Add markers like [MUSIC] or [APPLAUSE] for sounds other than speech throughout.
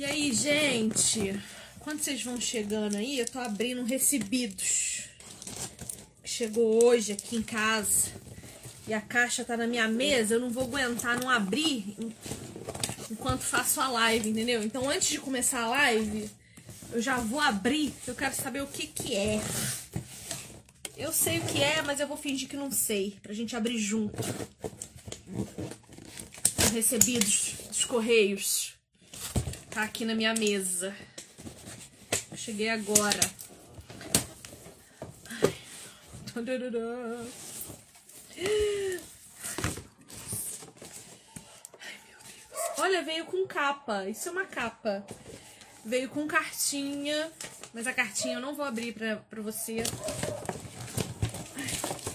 E aí, gente? Quando vocês vão chegando aí, eu tô abrindo recebidos. Chegou hoje aqui em casa. E a caixa tá na minha mesa, eu não vou aguentar não abrir enquanto faço a live, entendeu? Então, antes de começar a live, eu já vou abrir, eu quero saber o que que é. Eu sei o que é, mas eu vou fingir que não sei, pra gente abrir junto. Os recebidos dos correios. Tá aqui na minha mesa. cheguei agora. Ai. Olha, veio com capa. Isso é uma capa. Veio com cartinha. Mas a cartinha eu não vou abrir pra, pra você.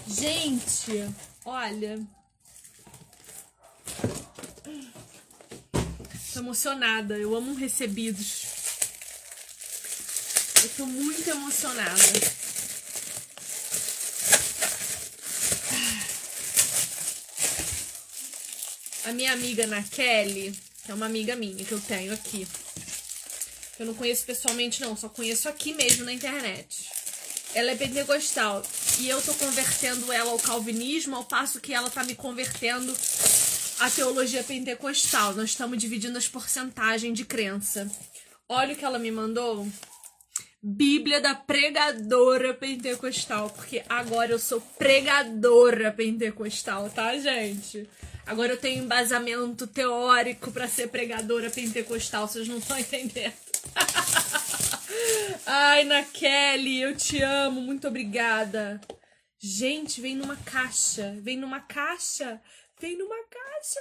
Gente, olha. Tô emocionada. Eu amo recebidos. Eu tô muito emocionada. A minha amiga Ana Kelly, é uma amiga minha que eu tenho aqui. Eu não conheço pessoalmente, não, só conheço aqui mesmo na internet. Ela é pentecostal e eu tô convertendo ela ao calvinismo, ao passo que ela tá me convertendo à teologia pentecostal. Nós estamos dividindo as porcentagens de crença. Olha o que ela me mandou. Bíblia da pregadora pentecostal, porque agora eu sou pregadora pentecostal, tá, gente? Agora eu tenho embasamento teórico para ser pregadora pentecostal, vocês não estão entendendo. [LAUGHS] Ai, na Kelly, eu te amo, muito obrigada. Gente, vem numa caixa, vem numa caixa, vem numa caixa.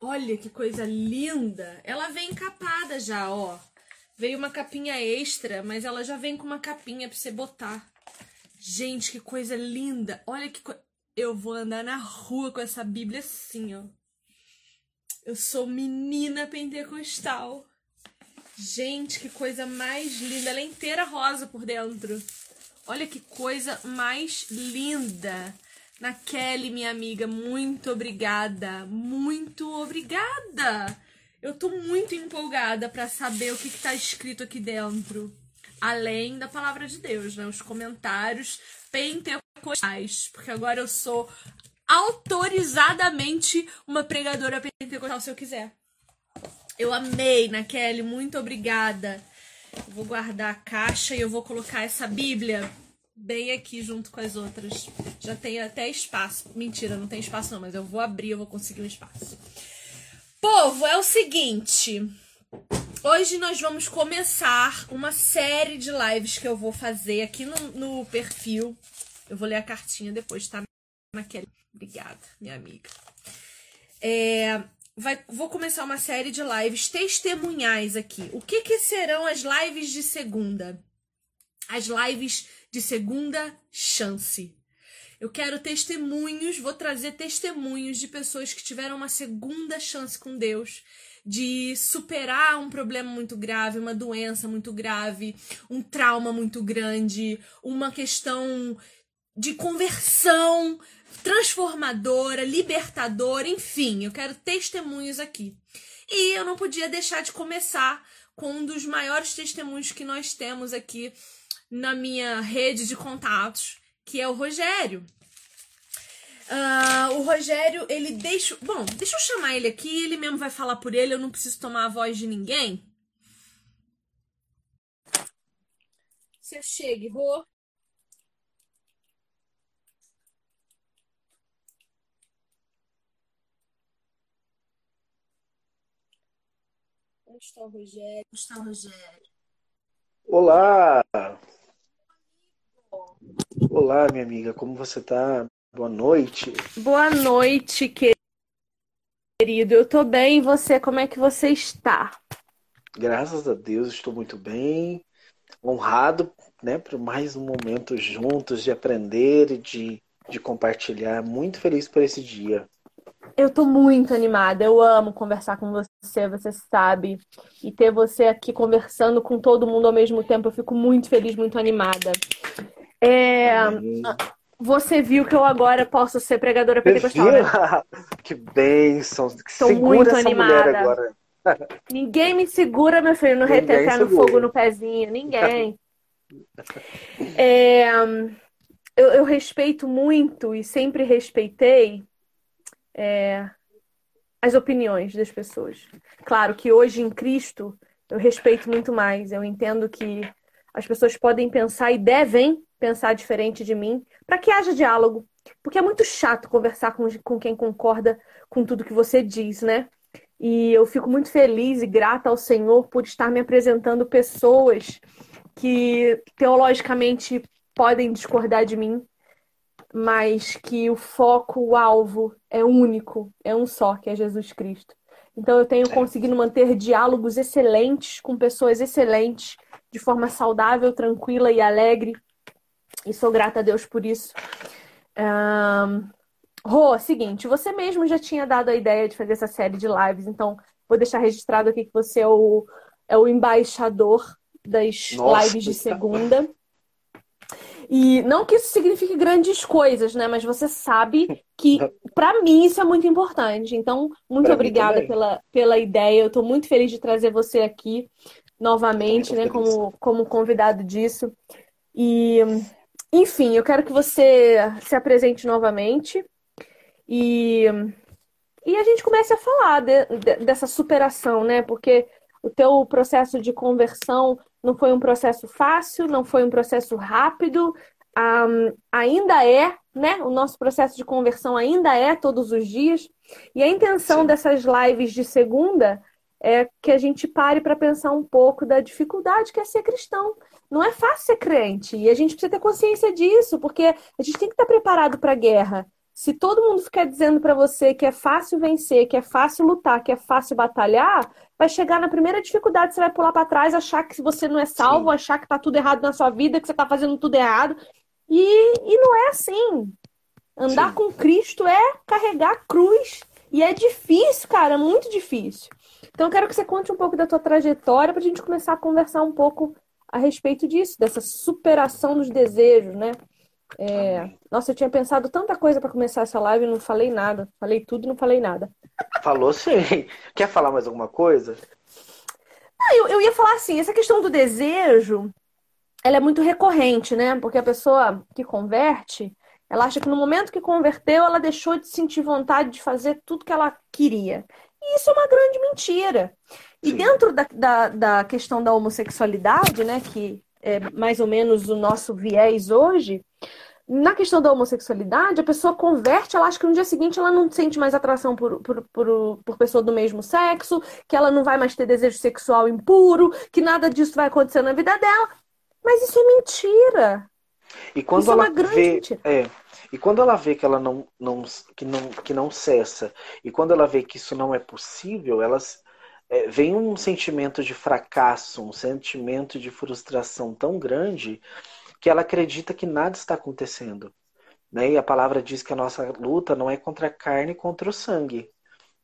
Olha que coisa linda. Ela vem encapada já, ó. Veio uma capinha extra, mas ela já vem com uma capinha pra você botar. Gente, que coisa linda. Olha que coisa. Eu vou andar na rua com essa Bíblia assim, ó. Eu sou menina pentecostal. Gente, que coisa mais linda. Ela é inteira rosa por dentro. Olha que coisa mais linda. Na Kelly, minha amiga, muito obrigada. Muito obrigada. Eu tô muito empolgada para saber o que, que tá escrito aqui dentro. Além da palavra de Deus, né? Os comentários pentecostais porque agora eu sou autorizadamente uma pregadora pentecostal se eu quiser. Eu amei, na Kelly, muito obrigada. Eu vou guardar a caixa e eu vou colocar essa Bíblia bem aqui junto com as outras. Já tem até espaço. Mentira, não tem espaço não, mas eu vou abrir, eu vou conseguir um espaço. Povo, é o seguinte. Hoje nós vamos começar uma série de lives que eu vou fazer aqui no, no perfil eu vou ler a cartinha depois, tá? Naquele. Obrigada, minha amiga. É, vai, vou começar uma série de lives testemunhais aqui. O que, que serão as lives de segunda? As lives de segunda chance. Eu quero testemunhos, vou trazer testemunhos de pessoas que tiveram uma segunda chance com Deus, de superar um problema muito grave, uma doença muito grave, um trauma muito grande, uma questão de conversão transformadora, libertadora, enfim, eu quero testemunhos aqui. E eu não podia deixar de começar com um dos maiores testemunhos que nós temos aqui na minha rede de contatos, que é o Rogério. Uh, o Rogério, ele deixa. Bom, deixa eu chamar ele aqui, ele mesmo vai falar por ele, eu não preciso tomar a voz de ninguém. Você chega, Rô. Como está o Rogério? Como está o Rogério? Olá! Olá, minha amiga, como você está? Boa noite. Boa noite, querido. Eu tô bem, e você? Como é que você está? Graças a Deus, estou muito bem. Honrado, né, por mais um momento juntos de aprender e de, de compartilhar. Muito feliz por esse dia. Eu tô muito animada, eu amo conversar com você, você sabe. E ter você aqui conversando com todo mundo ao mesmo tempo, eu fico muito feliz, muito animada. É... Você viu que eu agora posso ser pregadora pentecostal, né? [LAUGHS] que bênção, segura muito animada. [LAUGHS] Ninguém me segura, meu filho, no reteté no fogo no pezinho. Ninguém. É, eu, eu, respeito muito e sempre respeitei é, as opiniões das pessoas. Claro que hoje em Cristo eu respeito muito mais. Eu entendo que as pessoas podem pensar e devem pensar diferente de mim para que haja diálogo. Porque é muito chato conversar com, com quem concorda com tudo que você diz, né? E eu fico muito feliz e grata ao Senhor por estar me apresentando pessoas que teologicamente podem discordar de mim, mas que o foco, o alvo é único, é um só, que é Jesus Cristo. Então eu tenho conseguido manter diálogos excelentes com pessoas excelentes, de forma saudável, tranquila e alegre. E sou grata a Deus por isso. Um... Rô, seguinte, você mesmo já tinha dado a ideia de fazer essa série de lives, então vou deixar registrado aqui que você é o, é o embaixador das Nossa, lives de segunda. E não que isso signifique grandes coisas, né? Mas você sabe que para mim isso é muito importante. Então, muito pra obrigada pela, pela ideia. Eu estou muito feliz de trazer você aqui novamente, né? Como, como convidado disso. E, enfim, eu quero que você se apresente novamente. E, e a gente comece a falar de, de, dessa superação, né? Porque o teu processo de conversão não foi um processo fácil, não foi um processo rápido, um, ainda é, né? O nosso processo de conversão ainda é todos os dias. E a intenção Sim. dessas lives de segunda é que a gente pare para pensar um pouco da dificuldade que é ser cristão. Não é fácil ser crente e a gente precisa ter consciência disso, porque a gente tem que estar preparado para a guerra. Se todo mundo ficar dizendo para você que é fácil vencer, que é fácil lutar, que é fácil batalhar, vai chegar na primeira dificuldade, você vai pular para trás, achar que você não é salvo, Sim. achar que tá tudo errado na sua vida, que você tá fazendo tudo errado. E, e não é assim. Andar Sim. com Cristo é carregar a cruz. E é difícil, cara, muito difícil. Então eu quero que você conte um pouco da tua trajetória para a gente começar a conversar um pouco a respeito disso, dessa superação dos desejos, né? É... Nossa, eu tinha pensado tanta coisa para começar essa live e não falei nada. Falei tudo e não falei nada. Falou sim. [LAUGHS] Quer falar mais alguma coisa? Ah, eu, eu ia falar assim, essa questão do desejo, ela é muito recorrente, né? Porque a pessoa que converte, ela acha que no momento que converteu, ela deixou de sentir vontade de fazer tudo que ela queria. E isso é uma grande mentira. E Sim. dentro da, da, da, questão da homossexualidade, né, que é mais ou menos o nosso viés hoje, na questão da homossexualidade, a pessoa converte, ela acha que no dia seguinte ela não sente mais atração por, por, por, por pessoa do mesmo sexo, que ela não vai mais ter desejo sexual impuro, que nada disso vai acontecer na vida dela. Mas isso é mentira. E quando isso é ela é uma grande vê, mentira. É, e quando ela vê que ela não, não, que não, que não cessa, e quando ela vê que isso não é possível, elas é, vem um sentimento de fracasso, um sentimento de frustração tão grande que ela acredita que nada está acontecendo. Né? E a palavra diz que a nossa luta não é contra a carne e contra o sangue,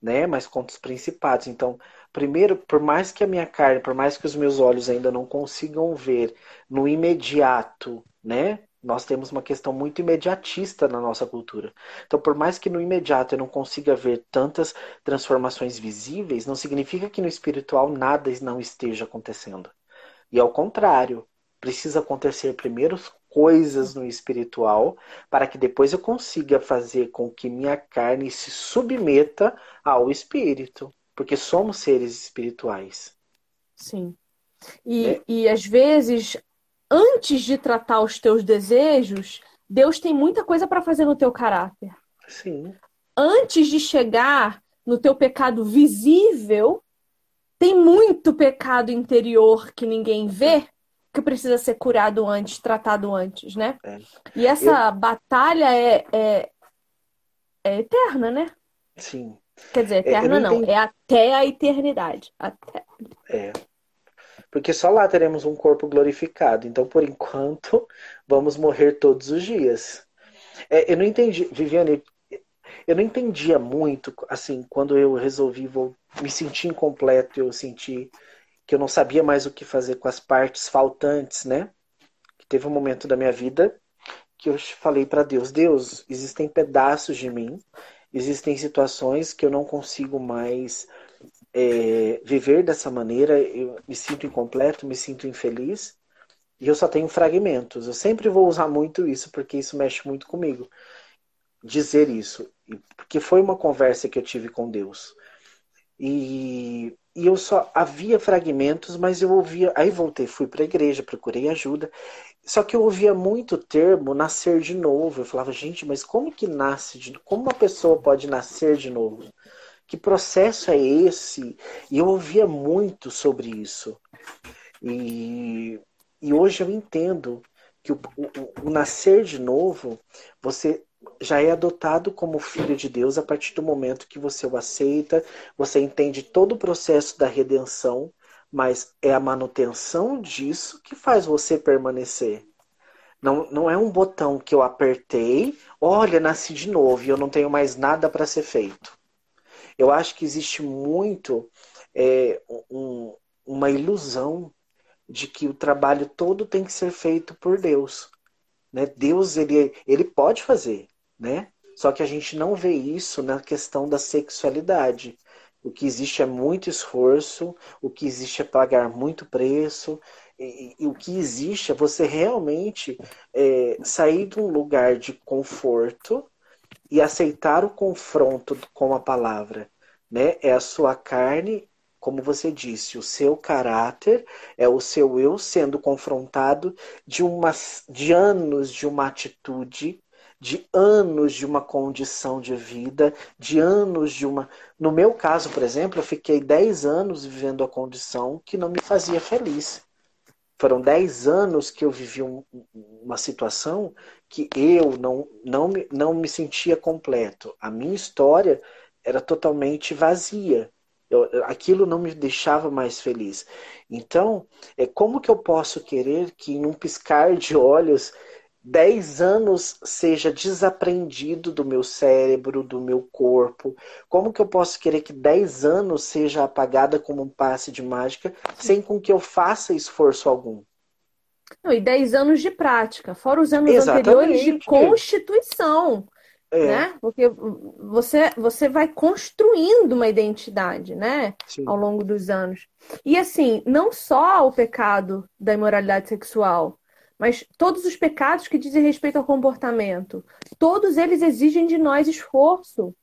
né? mas contra os principados. Então, primeiro, por mais que a minha carne, por mais que os meus olhos ainda não consigam ver no imediato, né? Nós temos uma questão muito imediatista na nossa cultura. Então, por mais que no imediato eu não consiga ver tantas transformações visíveis, não significa que no espiritual nada não esteja acontecendo. E ao contrário, precisa acontecer primeiro coisas no espiritual para que depois eu consiga fazer com que minha carne se submeta ao espírito, porque somos seres espirituais. Sim. E, né? e às vezes, antes de tratar os teus desejos, Deus tem muita coisa para fazer no teu caráter. Sim. Antes de chegar no teu pecado visível, tem muito pecado interior que ninguém vê que precisa ser curado antes, tratado antes, né? É. E essa Eu... batalha é, é, é, eterna, né? Sim. Quer dizer, é, eterna não, não, é até a eternidade. Até... É. Porque só lá teremos um corpo glorificado. Então, por enquanto, [LAUGHS] vamos morrer todos os dias. É, eu não entendi, Viviane, eu não entendia muito, assim, quando eu resolvi vou, me sentir incompleto, eu senti que eu não sabia mais o que fazer com as partes faltantes, né? Teve um momento da minha vida que eu falei para Deus: Deus, existem pedaços de mim, existem situações que eu não consigo mais é, viver dessa maneira, eu me sinto incompleto, me sinto infeliz, e eu só tenho fragmentos. Eu sempre vou usar muito isso, porque isso mexe muito comigo. Dizer isso. Porque foi uma conversa que eu tive com Deus. E, e eu só havia fragmentos, mas eu ouvia. Aí voltei, fui para a igreja, procurei ajuda. Só que eu ouvia muito o termo nascer de novo. Eu falava, gente, mas como que nasce de Como uma pessoa pode nascer de novo? Que processo é esse? E eu ouvia muito sobre isso. E, e hoje eu entendo que o, o, o nascer de novo, você já é adotado como filho de Deus a partir do momento que você o aceita, você entende todo o processo da redenção, mas é a manutenção disso que faz você permanecer. Não, não é um botão que eu apertei, olha, nasci de novo e eu não tenho mais nada para ser feito. Eu acho que existe muito é, um, uma ilusão de que o trabalho todo tem que ser feito por Deus. Né? Deus ele, ele pode fazer, né? Só que a gente não vê isso na questão da sexualidade. O que existe é muito esforço, o que existe é pagar muito preço, e, e o que existe é você realmente é, sair de um lugar de conforto e aceitar o confronto com a palavra. Né? É a sua carne, como você disse, o seu caráter, é o seu eu sendo confrontado de, uma, de anos de uma atitude, de anos de uma condição de vida, de anos de uma. No meu caso, por exemplo, eu fiquei 10 anos vivendo a condição que não me fazia feliz. Foram 10 anos que eu vivi um, uma situação que eu não, não, me, não me sentia completo. A minha história era totalmente vazia. Eu, aquilo não me deixava mais feliz. Então, é como que eu posso querer que em um piscar de olhos dez anos seja desaprendido do meu cérebro, do meu corpo? Como que eu posso querer que dez anos seja apagada como um passe de mágica, sem com que eu faça esforço algum? Não, e 10 anos de prática, fora os anos Exatamente. anteriores de constituição. É. Né? Porque você, você vai construindo uma identidade, né? Sim. Ao longo dos anos. E assim, não só o pecado da imoralidade sexual, mas todos os pecados que dizem respeito ao comportamento, todos eles exigem de nós esforço.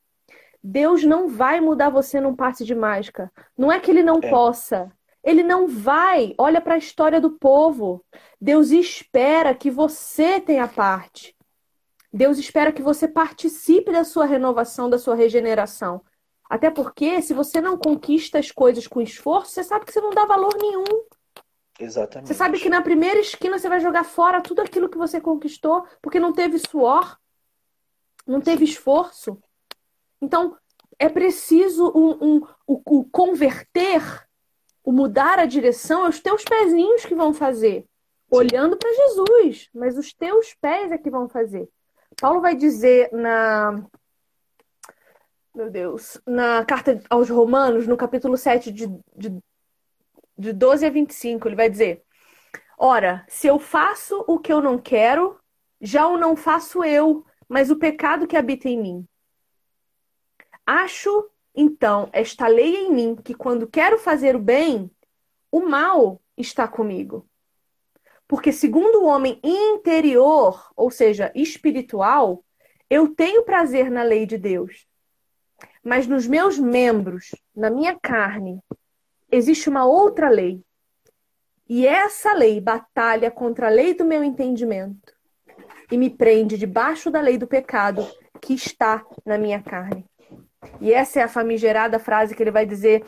Deus não vai mudar você num passe de mágica. Não é que ele não é. possa, ele não vai. Olha para a história do povo. Deus espera que você tenha parte. Deus espera que você participe da sua renovação, da sua regeneração. Até porque, se você não conquista as coisas com esforço, você sabe que você não dá valor nenhum. Exatamente. Você sabe que na primeira esquina você vai jogar fora tudo aquilo que você conquistou, porque não teve suor, não teve esforço. Então, é preciso um, um, o, o converter o mudar a direção é os teus pezinhos que vão fazer, olhando para Jesus, mas os teus pés é que vão fazer. Paulo vai dizer na meu Deus, na carta aos Romanos, no capítulo 7, de, de, de 12 a 25, ele vai dizer: Ora, se eu faço o que eu não quero, já o não faço eu, mas o pecado que habita em mim. Acho então, esta lei em mim, que quando quero fazer o bem, o mal está comigo. Porque, segundo o homem interior, ou seja, espiritual, eu tenho prazer na lei de Deus. Mas nos meus membros, na minha carne, existe uma outra lei. E essa lei batalha contra a lei do meu entendimento e me prende debaixo da lei do pecado que está na minha carne. E essa é a famigerada frase que ele vai dizer: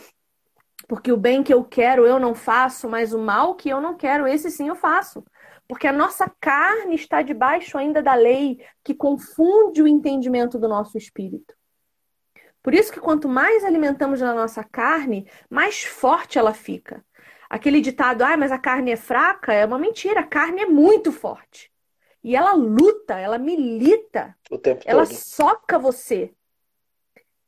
porque o bem que eu quero eu não faço, mas o mal que eu não quero, esse sim eu faço. Porque a nossa carne está debaixo ainda da lei que confunde o entendimento do nosso espírito. Por isso que quanto mais alimentamos a nossa carne, mais forte ela fica. Aquele ditado, ah, mas a carne é fraca, é uma mentira. A carne é muito forte. E ela luta, ela milita. O tempo ela todo. soca você.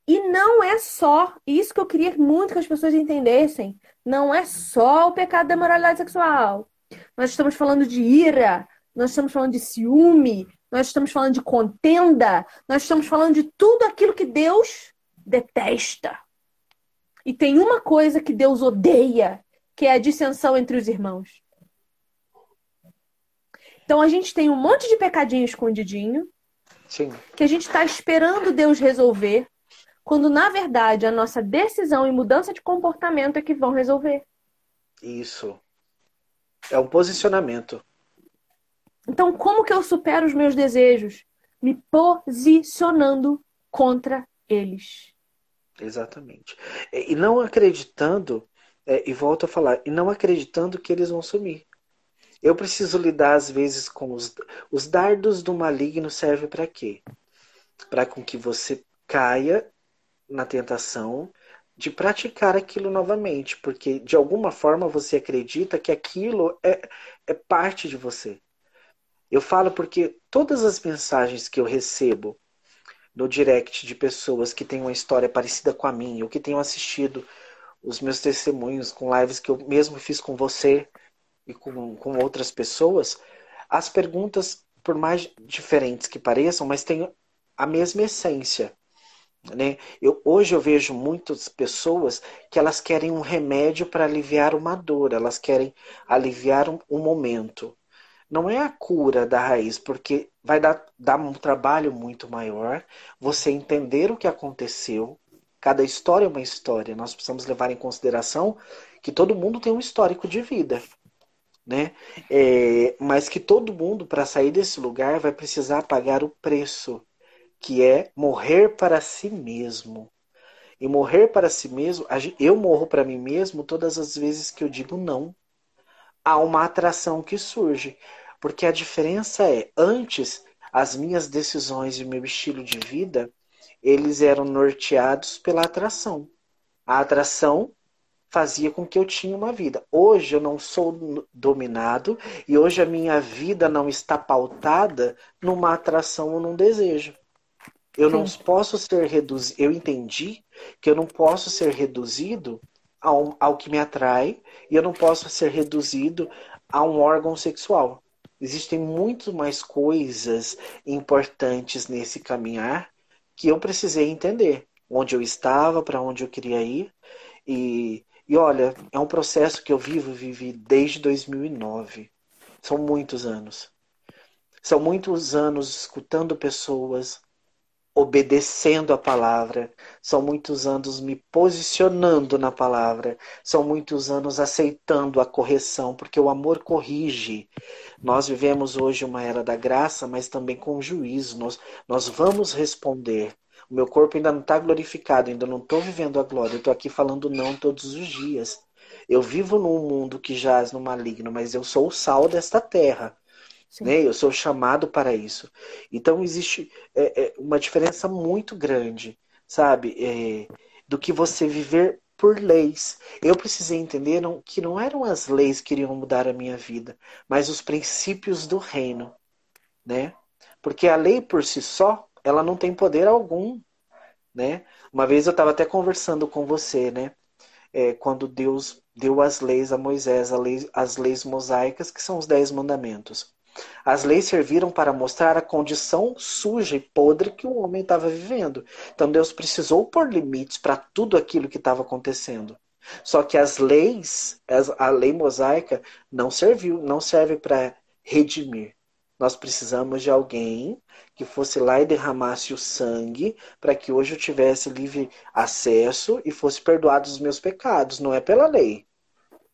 E não é só, isso que eu queria muito que as pessoas entendessem, não é só o pecado da moralidade sexual. Nós estamos falando de ira, nós estamos falando de ciúme, nós estamos falando de contenda, nós estamos falando de tudo aquilo que Deus detesta. E tem uma coisa que Deus odeia, que é a dissensão entre os irmãos. Então a gente tem um monte de pecadinho escondidinho, Sim. que a gente está esperando Deus resolver, quando na verdade a nossa decisão e mudança de comportamento é que vão resolver. Isso. É um posicionamento. Então, como que eu supero os meus desejos? Me posicionando contra eles. Exatamente. E não acreditando, é, e volto a falar, e não acreditando que eles vão sumir. Eu preciso lidar às vezes com os, os dardos do maligno serve para quê? Para com que você caia na tentação de praticar aquilo novamente, porque de alguma forma você acredita que aquilo é, é parte de você. Eu falo porque todas as mensagens que eu recebo no direct de pessoas que têm uma história parecida com a minha, ou que tenham assistido os meus testemunhos com lives que eu mesmo fiz com você e com, com outras pessoas, as perguntas, por mais diferentes que pareçam, mas têm a mesma essência. Né? Eu, hoje eu vejo muitas pessoas que elas querem um remédio para aliviar uma dor, elas querem aliviar um, um momento não é a cura da raiz, porque vai dar, dar um trabalho muito maior você entender o que aconteceu. Cada história é uma história. Nós precisamos levar em consideração que todo mundo tem um histórico de vida. Né? É, mas que todo mundo, para sair desse lugar, vai precisar pagar o preço, que é morrer para si mesmo. E morrer para si mesmo, eu morro para mim mesmo todas as vezes que eu digo não a uma atração que surge. Porque a diferença é, antes, as minhas decisões e meu estilo de vida, eles eram norteados pela atração. A atração fazia com que eu tinha uma vida. Hoje eu não sou dominado e hoje a minha vida não está pautada numa atração ou num desejo. Eu Sim. não posso ser reduzido. Eu entendi que eu não posso ser reduzido ao, ao que me atrai e eu não posso ser reduzido a um órgão sexual. Existem muito mais coisas importantes nesse caminhar que eu precisei entender onde eu estava, para onde eu queria ir. E, e olha, é um processo que eu vivo, vivi desde 2009. São muitos anos. São muitos anos escutando pessoas, obedecendo a palavra, são muitos anos me posicionando na palavra, são muitos anos aceitando a correção, porque o amor corrige. Nós vivemos hoje uma era da graça, mas também com juízo. Nós, nós vamos responder. O meu corpo ainda não está glorificado, ainda não estou vivendo a glória, estou aqui falando não todos os dias. Eu vivo num mundo que jaz no maligno, mas eu sou o sal desta terra. Né? Eu sou chamado para isso. Então existe é, é, uma diferença muito grande, sabe? É, do que você viver por leis. Eu precisei entender não, que não eram as leis que iriam mudar a minha vida, mas os princípios do reino, né? Porque a lei por si só, ela não tem poder algum, né? Uma vez eu estava até conversando com você, né? É, quando Deus deu as leis a Moisés, lei, as leis mosaicas, que são os dez mandamentos. As leis serviram para mostrar a condição suja e podre que o homem estava vivendo. Então Deus precisou pôr limites para tudo aquilo que estava acontecendo. Só que as leis, a lei mosaica, não serviu, não serve para redimir. Nós precisamos de alguém que fosse lá e derramasse o sangue para que hoje eu tivesse livre acesso e fosse perdoado os meus pecados. Não é pela lei.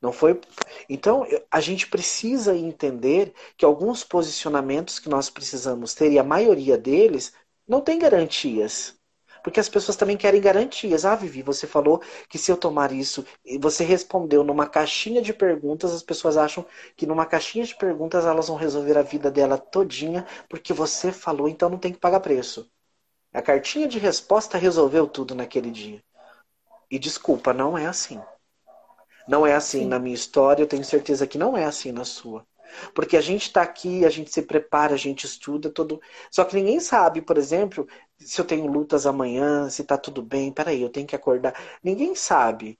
Não foi. Então, a gente precisa entender que alguns posicionamentos que nós precisamos ter, e a maioria deles, não tem garantias. Porque as pessoas também querem garantias. Ah, Vivi, você falou que se eu tomar isso, e você respondeu numa caixinha de perguntas, as pessoas acham que numa caixinha de perguntas elas vão resolver a vida dela todinha, porque você falou, então não tem que pagar preço. A cartinha de resposta resolveu tudo naquele dia. E desculpa, não é assim. Não é assim Sim. na minha história, eu tenho certeza que não é assim na sua. Porque a gente está aqui, a gente se prepara, a gente estuda todo. Só que ninguém sabe, por exemplo, se eu tenho lutas amanhã, se tá tudo bem. Peraí, eu tenho que acordar. Ninguém sabe.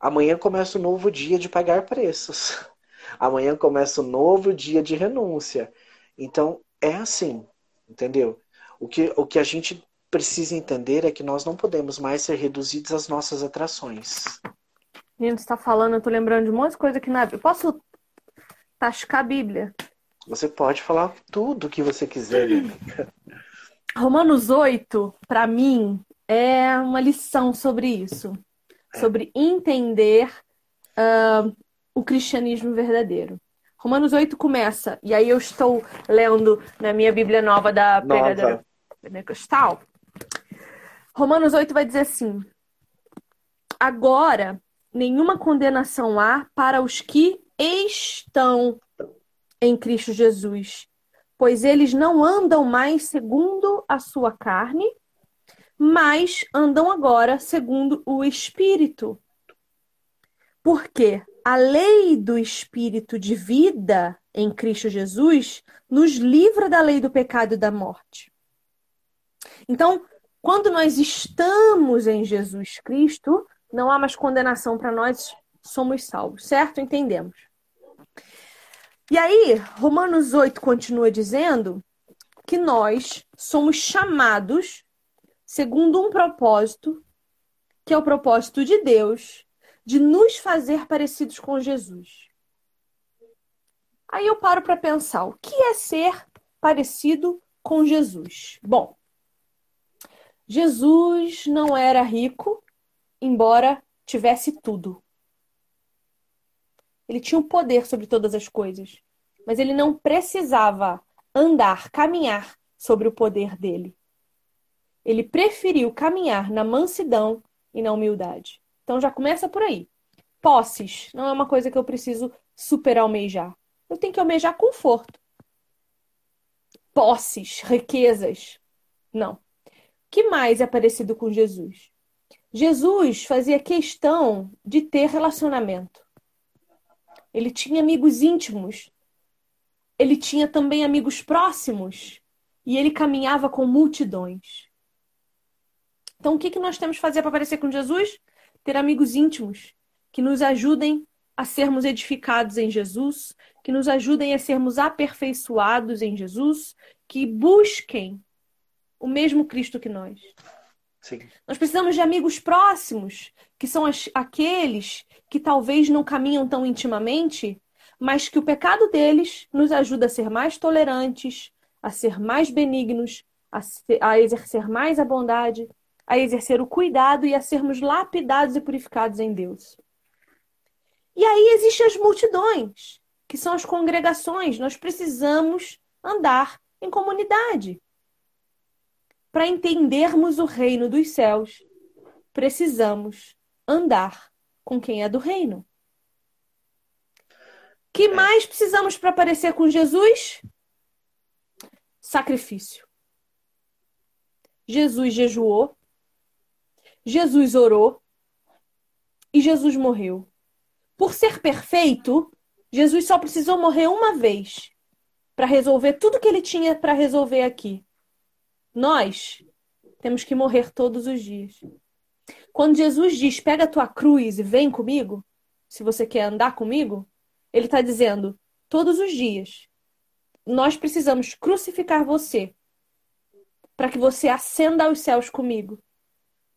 Amanhã começa um novo dia de pagar preços. [LAUGHS] Amanhã começa um novo dia de renúncia. Então, é assim, entendeu? O que, o que a gente precisa entender é que nós não podemos mais ser reduzidos às nossas atrações. Menino, está falando, eu tô lembrando de um monte de coisa aqui na Bíblia. Posso tascar a Bíblia? Você pode falar tudo que você quiser, Romanos 8, para mim, é uma lição sobre isso. Sobre entender uh, o cristianismo verdadeiro. Romanos 8 começa, e aí eu estou lendo na minha Bíblia nova da pregadora pentecostal. Romanos 8 vai dizer assim: Agora nenhuma condenação há para os que estão em Cristo Jesus, pois eles não andam mais segundo a sua carne, mas andam agora segundo o Espírito. Porque a lei do Espírito de vida em Cristo Jesus nos livra da lei do pecado e da morte. Então, quando nós estamos em Jesus Cristo, não há mais condenação para nós, somos salvos, certo? Entendemos. E aí, Romanos 8 continua dizendo que nós somos chamados segundo um propósito, que é o propósito de Deus, de nos fazer parecidos com Jesus. Aí eu paro para pensar, o que é ser parecido com Jesus? Bom, Jesus não era rico, embora tivesse tudo. Ele tinha o um poder sobre todas as coisas, mas ele não precisava andar, caminhar sobre o poder dele. Ele preferiu caminhar na mansidão e na humildade. Então já começa por aí. Posses não é uma coisa que eu preciso super almejar. Eu tenho que almejar conforto. Posses, riquezas. Não. O que mais é parecido com Jesus? Jesus fazia questão de ter relacionamento. Ele tinha amigos íntimos. Ele tinha também amigos próximos. E ele caminhava com multidões. Então, o que, que nós temos que fazer para parecer com Jesus? Ter amigos íntimos que nos ajudem a sermos edificados em Jesus, que nos ajudem a sermos aperfeiçoados em Jesus, que busquem o mesmo Cristo que nós. Nós precisamos de amigos próximos, que são as, aqueles que talvez não caminham tão intimamente, mas que o pecado deles nos ajuda a ser mais tolerantes, a ser mais benignos, a, ser, a exercer mais a bondade, a exercer o cuidado e a sermos lapidados e purificados em Deus. E aí existem as multidões, que são as congregações. Nós precisamos andar em comunidade. Para entendermos o reino dos céus, precisamos andar com quem é do reino. que é. mais precisamos para parecer com Jesus? Sacrifício. Jesus jejuou, Jesus orou e Jesus morreu. Por ser perfeito, Jesus só precisou morrer uma vez para resolver tudo que ele tinha para resolver aqui. Nós temos que morrer todos os dias. Quando Jesus diz: pega a tua cruz e vem comigo, se você quer andar comigo, ele está dizendo: todos os dias. Nós precisamos crucificar você para que você ascenda aos céus comigo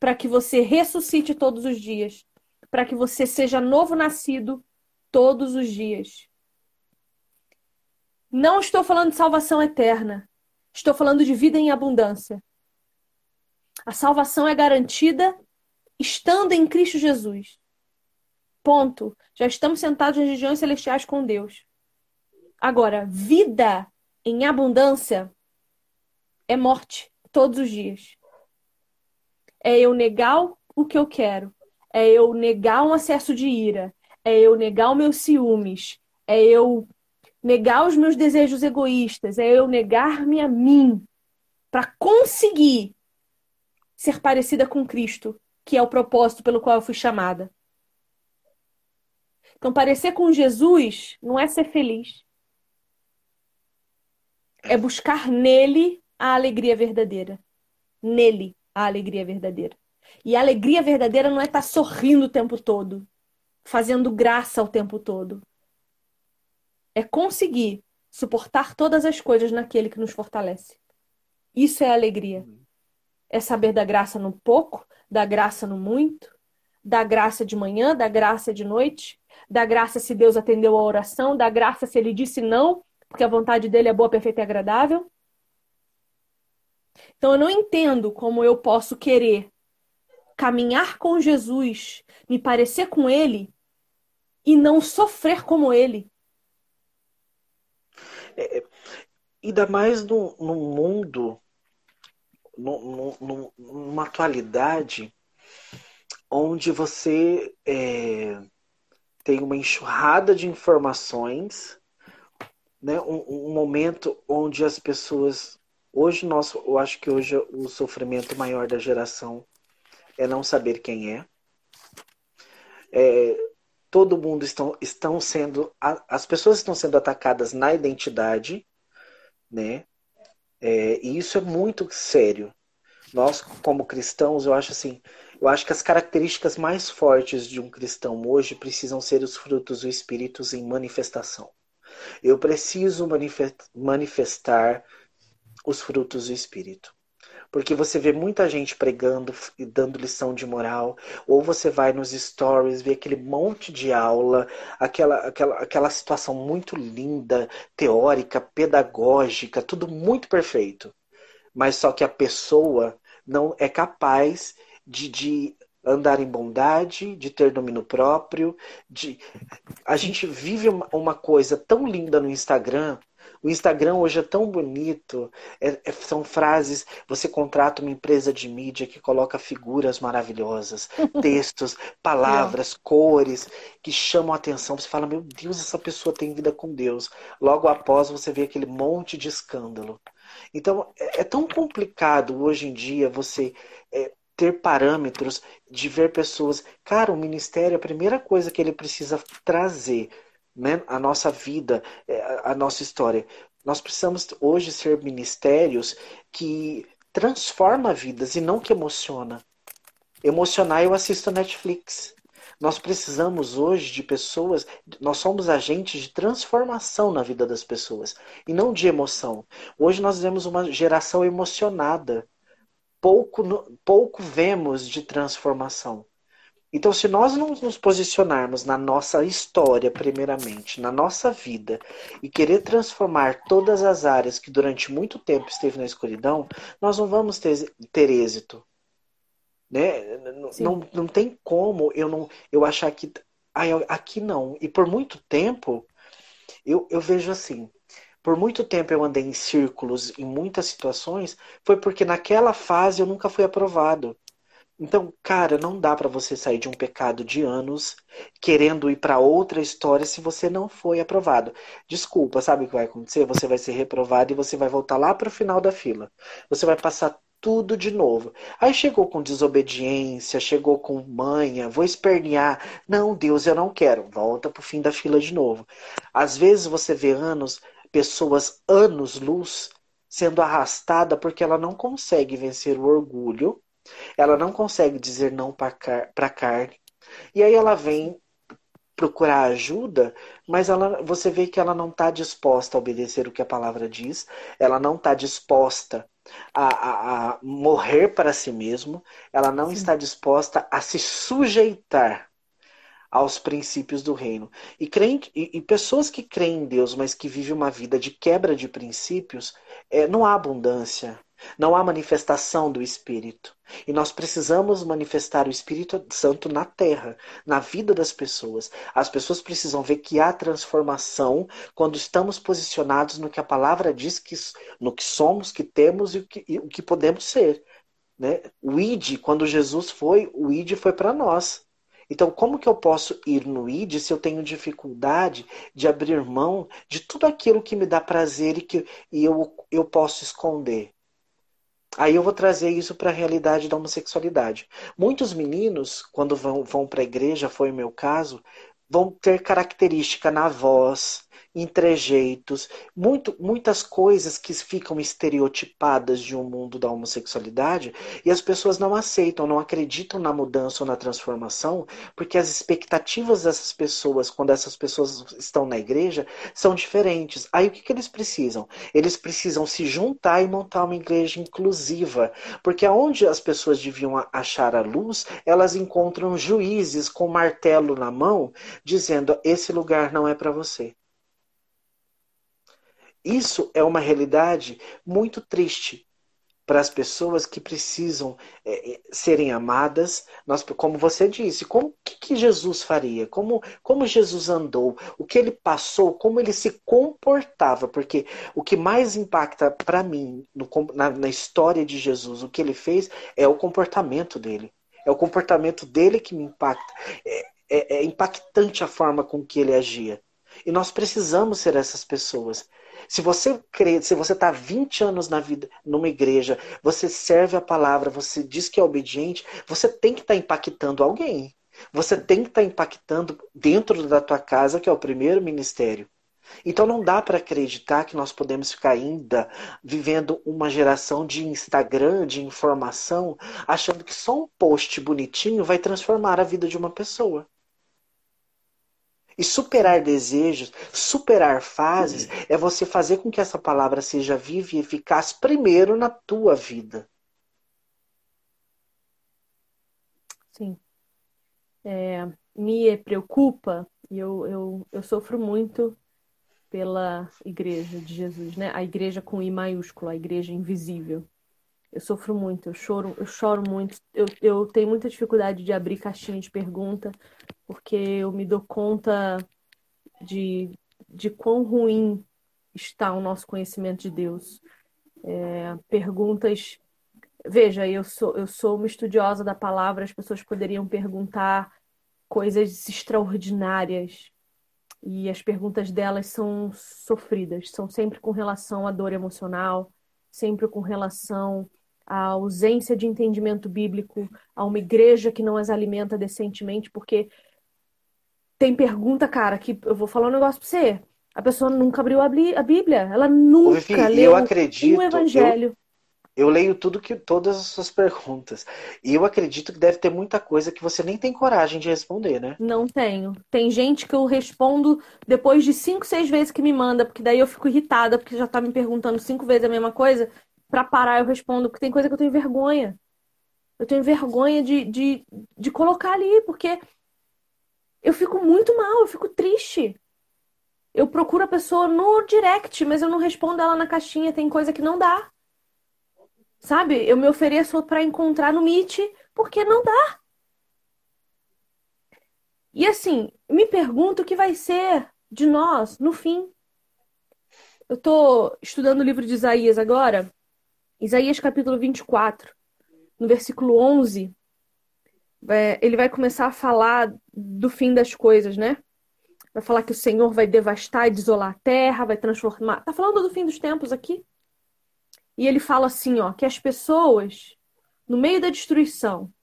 para que você ressuscite todos os dias, para que você seja novo nascido todos os dias. Não estou falando de salvação eterna, estou falando de vida em abundância. A salvação é garantida estando em Cristo Jesus. Ponto. Já estamos sentados em regiões celestiais com Deus. Agora, vida em abundância é morte todos os dias é eu negar o que eu quero, é eu negar um acesso de ira, é eu negar os meus ciúmes, é eu negar os meus desejos egoístas, é eu negar-me a mim para conseguir ser parecida com Cristo, que é o propósito pelo qual eu fui chamada. Então, parecer com Jesus não é ser feliz. É buscar nele a alegria verdadeira. Nele a alegria verdadeira. E a alegria verdadeira não é estar sorrindo o tempo todo, fazendo graça o tempo todo. É conseguir suportar todas as coisas naquele que nos fortalece. Isso é alegria. é saber da graça no pouco, da graça no muito, da graça de manhã, da graça de noite, da graça se Deus atendeu a oração, da graça se ele disse não, porque a vontade dele é boa, perfeita e agradável. Então eu não entendo como eu posso querer caminhar com Jesus, me parecer com ele e não sofrer como ele. É, é ainda mais no, no mundo, no, no, numa atualidade onde você é, tem uma enxurrada de informações, né? Um, um, momento onde as pessoas hoje nós, eu acho que hoje o sofrimento maior da geração é não saber quem é. é todo mundo estão, estão sendo as pessoas estão sendo atacadas na identidade, né? É, e isso é muito sério. Nós como cristãos, eu acho assim, eu acho que as características mais fortes de um cristão hoje precisam ser os frutos do Espírito em manifestação. Eu preciso manifestar os frutos do Espírito. Porque você vê muita gente pregando e dando lição de moral, ou você vai nos stories, vê aquele monte de aula, aquela, aquela, aquela situação muito linda, teórica, pedagógica, tudo muito perfeito. Mas só que a pessoa não é capaz de, de andar em bondade, de ter domínio próprio, de a gente vive uma coisa tão linda no Instagram. O Instagram hoje é tão bonito, é, é, são frases. Você contrata uma empresa de mídia que coloca figuras maravilhosas, [LAUGHS] textos, palavras, cores que chamam a atenção. Você fala: Meu Deus, essa pessoa tem vida com Deus. Logo após, você vê aquele monte de escândalo. Então, é, é tão complicado hoje em dia você é, ter parâmetros de ver pessoas. Cara, o ministério, a primeira coisa que ele precisa trazer, né, a nossa vida, é, a nossa história. Nós precisamos hoje ser ministérios que transforma vidas e não que emociona. Emocionar eu assisto Netflix. Nós precisamos hoje de pessoas, nós somos agentes de transformação na vida das pessoas e não de emoção. Hoje nós vemos uma geração emocionada pouco, pouco vemos de transformação. Então, se nós não nos posicionarmos na nossa história, primeiramente, na nossa vida, e querer transformar todas as áreas que durante muito tempo esteve na escuridão, nós não vamos ter, ter êxito. Né? Não, não tem como eu não eu achar que ah, aqui não. E por muito tempo, eu, eu vejo assim, por muito tempo eu andei em círculos em muitas situações, foi porque naquela fase eu nunca fui aprovado. Então, cara, não dá para você sair de um pecado de anos querendo ir para outra história se você não foi aprovado. Desculpa, sabe o que vai acontecer? Você vai ser reprovado e você vai voltar lá para o final da fila. Você vai passar tudo de novo. Aí chegou com desobediência, chegou com manha, vou espernear. Não, Deus, eu não quero. Volta para o fim da fila de novo. Às vezes você vê anos pessoas anos-luz sendo arrastada porque ela não consegue vencer o orgulho, ela não consegue dizer não para a carne, e aí ela vem procurar ajuda, mas ela, você vê que ela não está disposta a obedecer o que a palavra diz, ela não está disposta a, a, a, morrer para si mesmo, ela não Sim. está disposta a se sujeitar aos princípios do reino. E, crente, e, e, pessoas que creem em Deus, mas que vivem uma vida de quebra de princípios, é, não há abundância, não há manifestação do Espírito. E nós precisamos manifestar o Espírito Santo na terra, na vida das pessoas. As pessoas precisam ver que há transformação quando estamos posicionados no que a palavra diz, que, no que somos, que temos e o que, e o que podemos ser. Né? O ID, quando Jesus foi, o ID foi para nós. Então, como que eu posso ir no ID se eu tenho dificuldade de abrir mão de tudo aquilo que me dá prazer e que e eu, eu posso esconder? Aí eu vou trazer isso para a realidade da homossexualidade. Muitos meninos, quando vão, vão para a igreja, foi o meu caso, vão ter característica na voz, em trejeitos, muito, muitas coisas que ficam estereotipadas de um mundo da homossexualidade e as pessoas não aceitam, não acreditam na mudança ou na transformação, porque as expectativas dessas pessoas, quando essas pessoas estão na igreja, são diferentes. Aí o que, que eles precisam? Eles precisam se juntar e montar uma igreja inclusiva, porque aonde as pessoas deviam achar a luz, elas encontram juízes com martelo na mão, dizendo: esse lugar não é para você. Isso é uma realidade muito triste para as pessoas que precisam é, é, serem amadas. Nós, como você disse, como que, que, Jesus faria? Como, como Jesus andou? O que ele passou? Como ele se comportava? Porque o que mais impacta para mim no, na, na história de Jesus, o que ele fez, é o comportamento dele. É o comportamento dele que me impacta. É, é, é impactante a forma com que ele agia. E nós precisamos ser essas pessoas. Se você crê, se você está 20 anos na vida numa igreja, você serve a palavra, você diz que é obediente, você tem que estar tá impactando alguém. Você tem que estar tá impactando dentro da tua casa, que é o primeiro ministério. Então não dá para acreditar que nós podemos ficar ainda vivendo uma geração de Instagram, de informação, achando que só um post bonitinho vai transformar a vida de uma pessoa. E superar desejos, superar fases, é você fazer com que essa palavra seja viva e eficaz primeiro na tua vida. Sim. É, me preocupa, e eu, eu, eu sofro muito pela igreja de Jesus, né? A igreja com I maiúsculo, a igreja invisível. Eu sofro muito, eu choro, eu choro muito. Eu, eu tenho muita dificuldade de abrir caixinha de pergunta, porque eu me dou conta de, de quão ruim está o nosso conhecimento de Deus. É, perguntas. Veja, eu sou, eu sou uma estudiosa da palavra, as pessoas poderiam perguntar coisas extraordinárias. E as perguntas delas são sofridas, são sempre com relação à dor emocional, sempre com relação a ausência de entendimento bíblico, a uma igreja que não as alimenta decentemente, porque tem pergunta, cara, que eu vou falar um negócio pra você. A pessoa nunca abriu a Bíblia, ela nunca leu eu acredito, um evangelho. Eu, eu leio tudo que todas as suas perguntas. E eu acredito que deve ter muita coisa que você nem tem coragem de responder, né? Não tenho. Tem gente que eu respondo depois de cinco, seis vezes que me manda, porque daí eu fico irritada, porque já tá me perguntando cinco vezes a mesma coisa para parar eu respondo, porque tem coisa que eu tenho vergonha. Eu tenho vergonha de, de, de colocar ali, porque eu fico muito mal, eu fico triste. Eu procuro a pessoa no direct, mas eu não respondo ela na caixinha, tem coisa que não dá. Sabe? Eu me ofereço para encontrar no Meet, porque não dá. E assim, me pergunto o que vai ser de nós no fim. Eu tô estudando o livro de Isaías agora, Isaías capítulo 24, no versículo 11, é, ele vai começar a falar do fim das coisas, né? Vai falar que o Senhor vai devastar e desolar a terra, vai transformar. Tá falando do fim dos tempos aqui? E ele fala assim, ó, que as pessoas, no meio da destruição,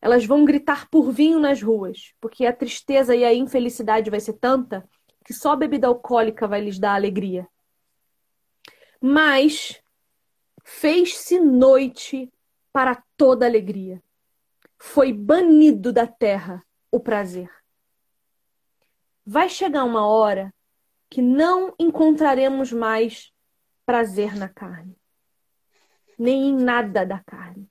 elas vão gritar por vinho nas ruas, porque a tristeza e a infelicidade vai ser tanta que só a bebida alcoólica vai lhes dar alegria. Mas fez-se noite para toda alegria. Foi banido da terra o prazer. Vai chegar uma hora que não encontraremos mais prazer na carne, nem em nada da carne.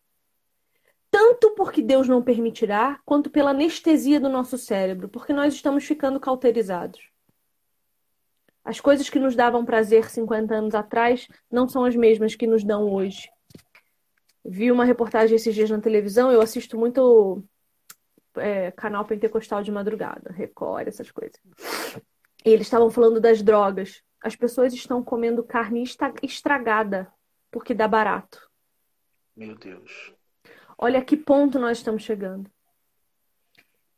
Tanto porque Deus não permitirá, quanto pela anestesia do nosso cérebro, porque nós estamos ficando cauterizados. As coisas que nos davam prazer 50 anos atrás não são as mesmas que nos dão hoje. Vi uma reportagem esses dias na televisão, eu assisto muito é, canal pentecostal de madrugada, Record, essas coisas. E eles estavam falando das drogas. As pessoas estão comendo carne estragada porque dá barato. Meu Deus. Olha que ponto nós estamos chegando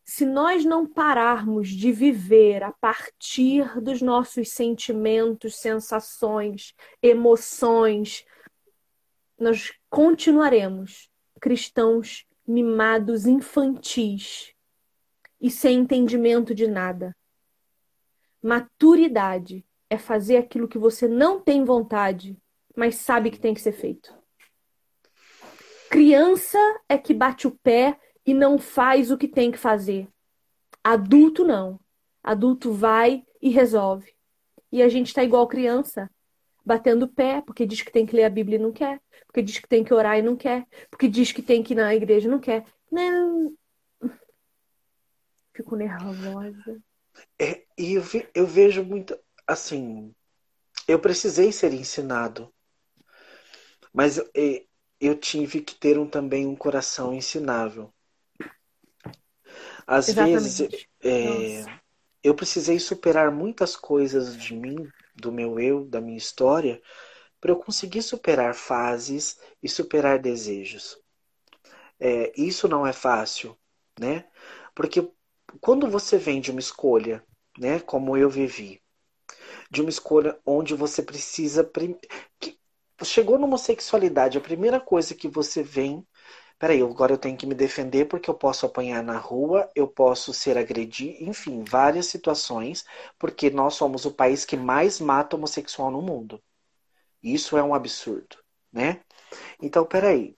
se nós não pararmos de viver a partir dos nossos sentimentos, sensações, emoções, nós continuaremos cristãos mimados infantis e sem entendimento de nada. Maturidade é fazer aquilo que você não tem vontade, mas sabe que tem que ser feito. Criança é que bate o pé e não faz o que tem que fazer. Adulto não. Adulto vai e resolve. E a gente tá igual criança, batendo pé, porque diz que tem que ler a Bíblia e não quer, porque diz que tem que orar e não quer, porque diz que tem que ir na igreja e não quer. Não. Fico nervosa. É, e eu, eu vejo muito assim. Eu precisei ser ensinado, mas eu, eu tive que ter um, também um coração ensinável. Às Exatamente. vezes, é, eu precisei superar muitas coisas de mim, do meu eu, da minha história, para eu conseguir superar fases e superar desejos. É, isso não é fácil, né? Porque quando você vem de uma escolha, né, como eu vivi, de uma escolha onde você precisa que chegou numa sexualidade, a primeira coisa que você vem peraí, agora eu tenho que me defender porque eu posso apanhar na rua, eu posso ser agredido, enfim, várias situações, porque nós somos o país que mais mata homossexual no mundo. Isso é um absurdo, né? Então, peraí,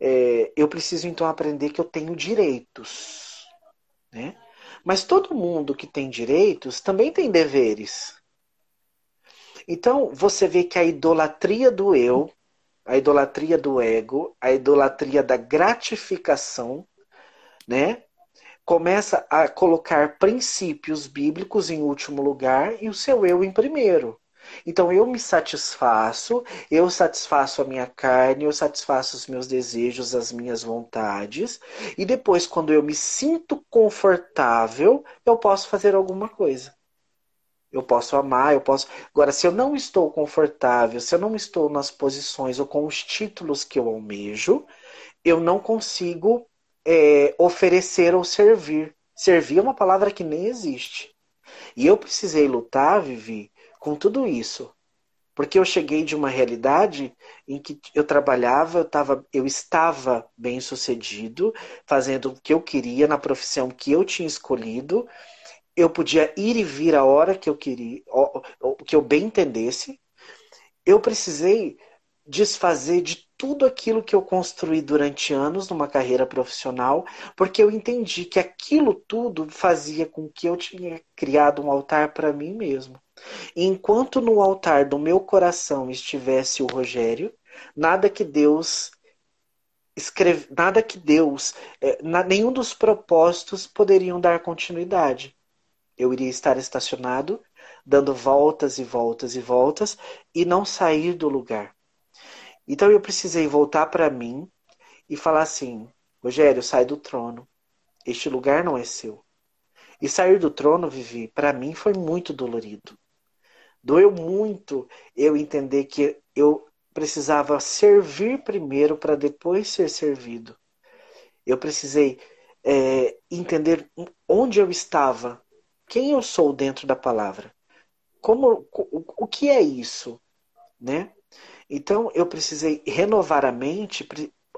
é, eu preciso então aprender que eu tenho direitos, né? Mas todo mundo que tem direitos também tem deveres. Então, você vê que a idolatria do eu a idolatria do ego, a idolatria da gratificação, né? Começa a colocar princípios bíblicos em último lugar e o seu eu em primeiro. Então eu me satisfaço, eu satisfaço a minha carne, eu satisfaço os meus desejos, as minhas vontades, e depois, quando eu me sinto confortável, eu posso fazer alguma coisa. Eu posso amar, eu posso. Agora, se eu não estou confortável, se eu não estou nas posições ou com os títulos que eu almejo, eu não consigo é, oferecer ou servir. Servir é uma palavra que nem existe. E eu precisei lutar, Vivi, com tudo isso. Porque eu cheguei de uma realidade em que eu trabalhava, eu, tava, eu estava bem sucedido, fazendo o que eu queria na profissão que eu tinha escolhido eu podia ir e vir a hora que eu queria, que eu bem entendesse. Eu precisei desfazer de tudo aquilo que eu construí durante anos numa carreira profissional, porque eu entendi que aquilo tudo fazia com que eu tinha criado um altar para mim mesmo. E enquanto no altar do meu coração estivesse o Rogério, nada que Deus escreve, nada que Deus, é, nenhum dos propósitos poderiam dar continuidade eu iria estar estacionado, dando voltas e voltas e voltas e não sair do lugar. Então eu precisei voltar para mim e falar assim: Rogério, sai do trono. Este lugar não é seu. E sair do trono, Vivi, para mim foi muito dolorido. Doeu muito eu entender que eu precisava servir primeiro para depois ser servido. Eu precisei é, entender onde eu estava quem eu sou dentro da palavra. Como o, o que é isso, né? Então eu precisei renovar a mente.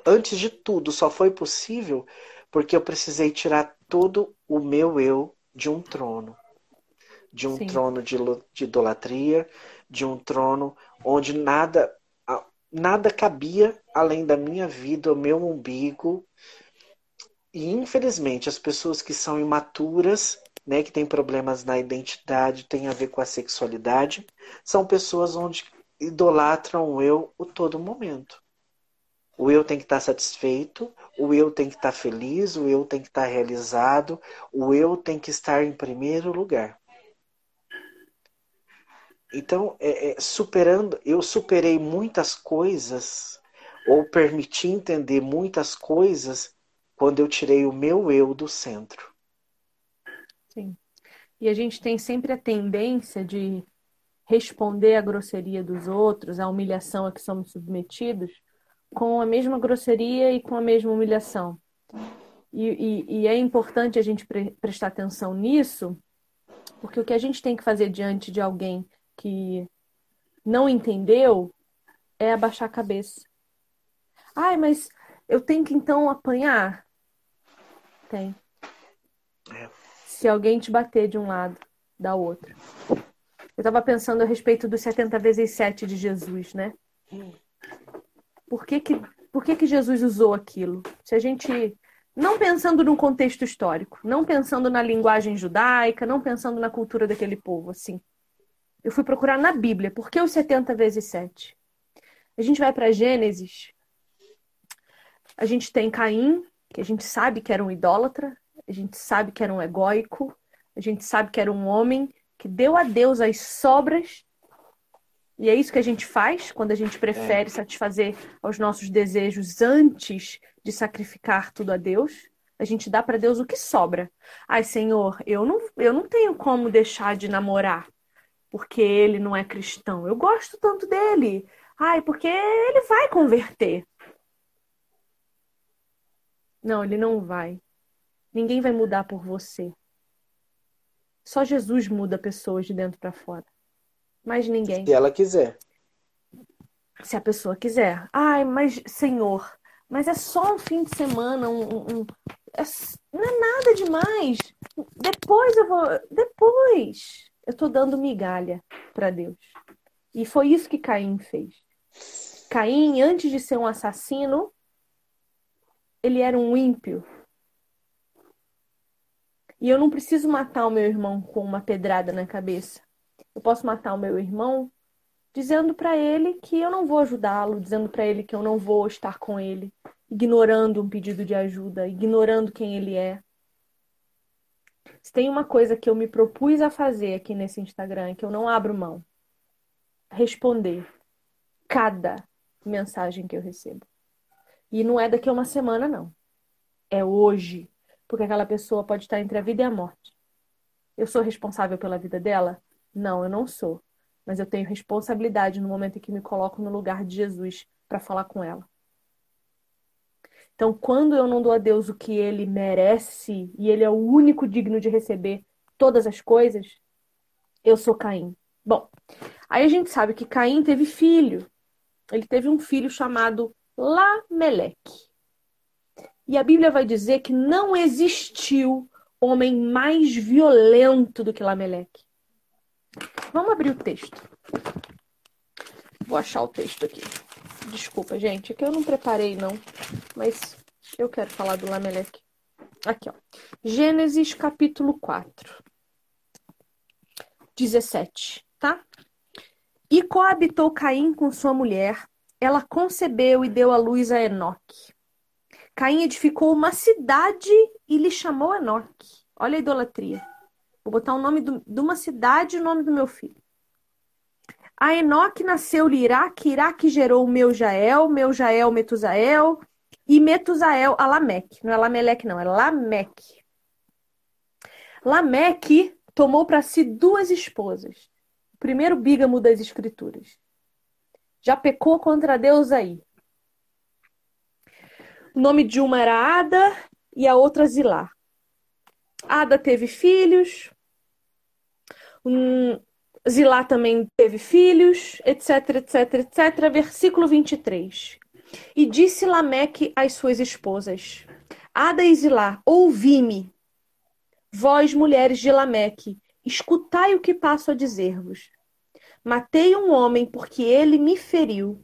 Antes de tudo, só foi possível porque eu precisei tirar todo o meu eu de um trono, de um Sim. trono de, de idolatria, de um trono onde nada nada cabia além da minha vida, o meu umbigo. E infelizmente as pessoas que são imaturas né, que tem problemas na identidade, tem a ver com a sexualidade, são pessoas onde idolatram o eu o todo momento. O eu tem que estar satisfeito, o eu tem que estar feliz, o eu tem que estar realizado, o eu tem que estar em primeiro lugar. Então, é, é, superando, eu superei muitas coisas, ou permiti entender muitas coisas, quando eu tirei o meu eu do centro. Sim. E a gente tem sempre a tendência de responder à grosseria dos outros, à humilhação a que somos submetidos, com a mesma grosseria e com a mesma humilhação. E, e, e é importante a gente pre prestar atenção nisso, porque o que a gente tem que fazer diante de alguém que não entendeu é abaixar a cabeça. Ai, mas eu tenho que então apanhar? Tem. É se alguém te bater de um lado, da outra. Eu estava pensando a respeito dos 70 vezes 7 de Jesus, né? Por que que, por que que Jesus usou aquilo? Se a gente não pensando num contexto histórico, não pensando na linguagem judaica, não pensando na cultura daquele povo, assim. Eu fui procurar na Bíblia, por que os 70 vezes 7? A gente vai para Gênesis, a gente tem Caim, que a gente sabe que era um idólatra, a gente sabe que era um egóico, a gente sabe que era um homem que deu a Deus as sobras. E é isso que a gente faz quando a gente prefere é. satisfazer aos nossos desejos antes de sacrificar tudo a Deus. A gente dá para Deus o que sobra. Ai, Senhor, eu não, eu não tenho como deixar de namorar porque ele não é cristão. Eu gosto tanto dele. Ai, porque ele vai converter. Não, ele não vai. Ninguém vai mudar por você. Só Jesus muda pessoas de dentro para fora. Mais ninguém. Se ela quiser. Se a pessoa quiser. Ai, mas, Senhor, mas é só um fim de semana, um, um, é, não é nada demais. Depois eu vou. Depois. Eu estou dando migalha para Deus. E foi isso que Caim fez. Caim, antes de ser um assassino, ele era um ímpio. E eu não preciso matar o meu irmão com uma pedrada na cabeça. Eu posso matar o meu irmão dizendo para ele que eu não vou ajudá-lo, dizendo para ele que eu não vou estar com ele, ignorando um pedido de ajuda, ignorando quem ele é. Se tem uma coisa que eu me propus a fazer aqui nesse Instagram, que eu não abro mão, responder cada mensagem que eu recebo. E não é daqui a uma semana, não. É hoje porque aquela pessoa pode estar entre a vida e a morte. Eu sou responsável pela vida dela? Não, eu não sou. Mas eu tenho responsabilidade no momento em que me coloco no lugar de Jesus para falar com ela. Então, quando eu não dou a Deus o que ele merece e ele é o único digno de receber todas as coisas, eu sou Caim. Bom, aí a gente sabe que Caim teve filho. Ele teve um filho chamado Lameleque. E a Bíblia vai dizer que não existiu homem mais violento do que Lameleque. Vamos abrir o texto. Vou achar o texto aqui. Desculpa, gente, é que eu não preparei, não. Mas eu quero falar do Lameleque. Aqui, ó. Gênesis capítulo 4. 17, tá? E coabitou Caim com sua mulher. Ela concebeu e deu à luz a Enoque. Caim edificou uma cidade e lhe chamou Enoque. Olha a idolatria. Vou botar o nome do, de uma cidade e o nome do meu filho. A Enoque nasceu-lhe Iraque, Iraque gerou Meujael, Meujael Metusael e Metusael a Lameque. Não é Lameleque, não, é Lameque. Lameque tomou para si duas esposas. O primeiro bígamo das escrituras. Já pecou contra Deus aí. O nome de uma era Ada e a outra Zilá. Ada teve filhos, um, Zilá também teve filhos, etc, etc, etc. Versículo 23. E disse Lameque às suas esposas: Ada e Zilá, ouvi-me. Vós, mulheres de Lameque, escutai o que passo a dizer-vos. Matei um homem porque ele me feriu,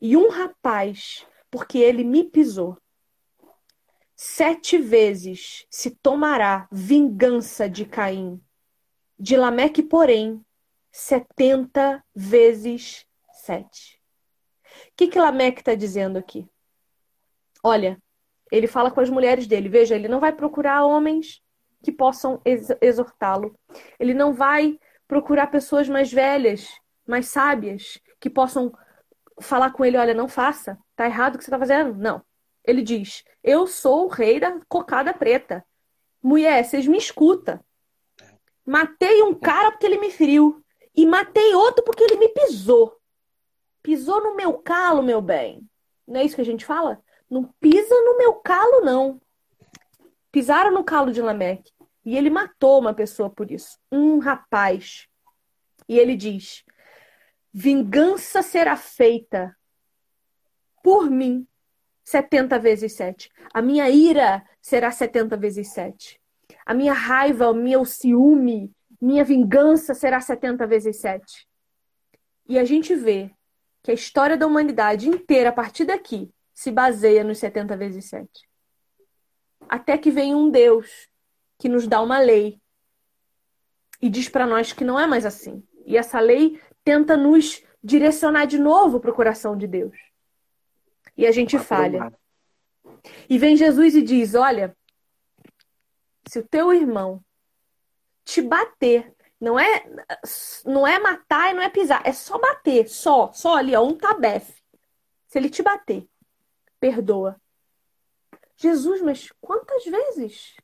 e um rapaz porque ele me pisou. Sete vezes se tomará vingança de Caim. De Lameque, porém, setenta vezes sete. O que, que Lameque está dizendo aqui? Olha, ele fala com as mulheres dele. Veja, ele não vai procurar homens que possam exortá-lo. Ele não vai procurar pessoas mais velhas, mais sábias, que possam falar com ele: olha, não faça, Tá errado o que você tá fazendo? Não. Ele diz: Eu sou o rei da cocada preta. Mulher, vocês me escuta. Matei um cara porque ele me feriu. E matei outro porque ele me pisou. Pisou no meu calo, meu bem. Não é isso que a gente fala? Não pisa no meu calo, não. Pisaram no calo de Lameque. E ele matou uma pessoa por isso. Um rapaz. E ele diz: Vingança será feita por mim 70 vezes 7. A minha ira será 70 vezes 7. A minha raiva, o meu ciúme minha vingança será 70 vezes 7. E a gente vê que a história da humanidade inteira, a partir daqui, se baseia nos 70 vezes 7. Até que vem um Deus que nos dá uma lei e diz para nós que não é mais assim. E essa lei tenta nos direcionar de novo para o coração de Deus. E a gente falha. E vem Jesus e diz: Olha, se o teu irmão te bater, não é não é matar e não é pisar, é só bater, só, só ali, ó, um tabefe. Se ele te bater, perdoa. Jesus, mas quantas vezes?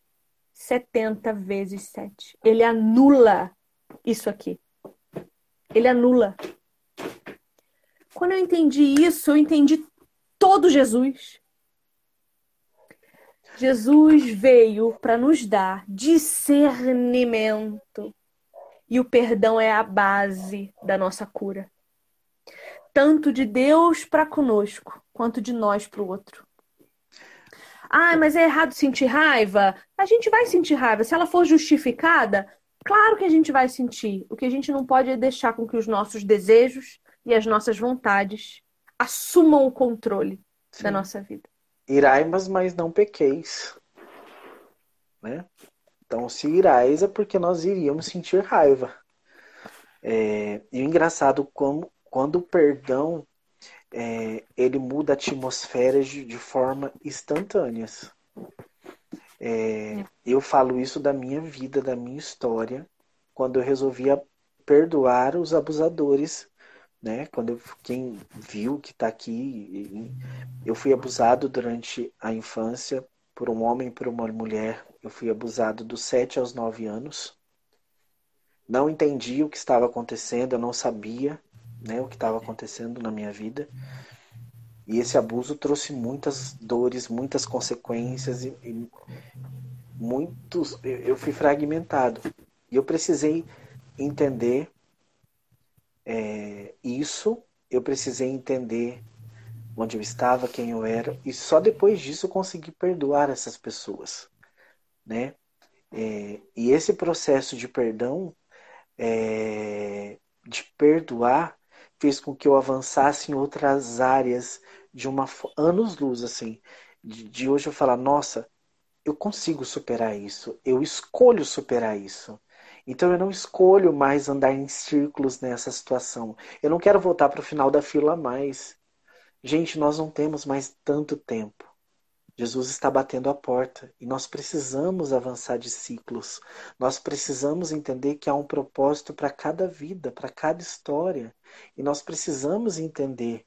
70 vezes 7. Ele anula isso aqui. Ele anula. Quando eu entendi isso, eu entendi todo Jesus. Jesus veio para nos dar discernimento. E o perdão é a base da nossa cura. Tanto de Deus para conosco, quanto de nós para o outro. Ah, mas é errado sentir raiva? A gente vai sentir raiva. Se ela for justificada, claro que a gente vai sentir. O que a gente não pode é deixar com que os nossos desejos e as nossas vontades assumam o controle Sim. da nossa vida. Irai-mas, mas não pequeis. Né? Então, se irais é porque nós iríamos sentir raiva. É, e o engraçado, como, quando o perdão é, ele muda a atmosfera de, de forma instantânea. É, eu falo isso da minha vida, da minha história, quando eu resolvia perdoar os abusadores né? Quando eu, quem viu que está aqui, eu fui abusado durante a infância por um homem por uma mulher. Eu fui abusado dos 7 aos 9 anos. Não entendi o que estava acontecendo, eu não sabia, né, o que estava acontecendo na minha vida. E esse abuso trouxe muitas dores, muitas consequências e, e muitos eu fui fragmentado. E eu precisei entender é, isso eu precisei entender onde eu estava, quem eu era, e só depois disso eu consegui perdoar essas pessoas, né? É, e esse processo de perdão, é, de perdoar, fez com que eu avançasse em outras áreas de uma anos luz, assim, de, de hoje eu falar, nossa, eu consigo superar isso, eu escolho superar isso. Então eu não escolho mais andar em círculos nessa situação. Eu não quero voltar para o final da fila mais. Gente, nós não temos mais tanto tempo. Jesus está batendo a porta e nós precisamos avançar de ciclos. Nós precisamos entender que há um propósito para cada vida, para cada história. E nós precisamos entender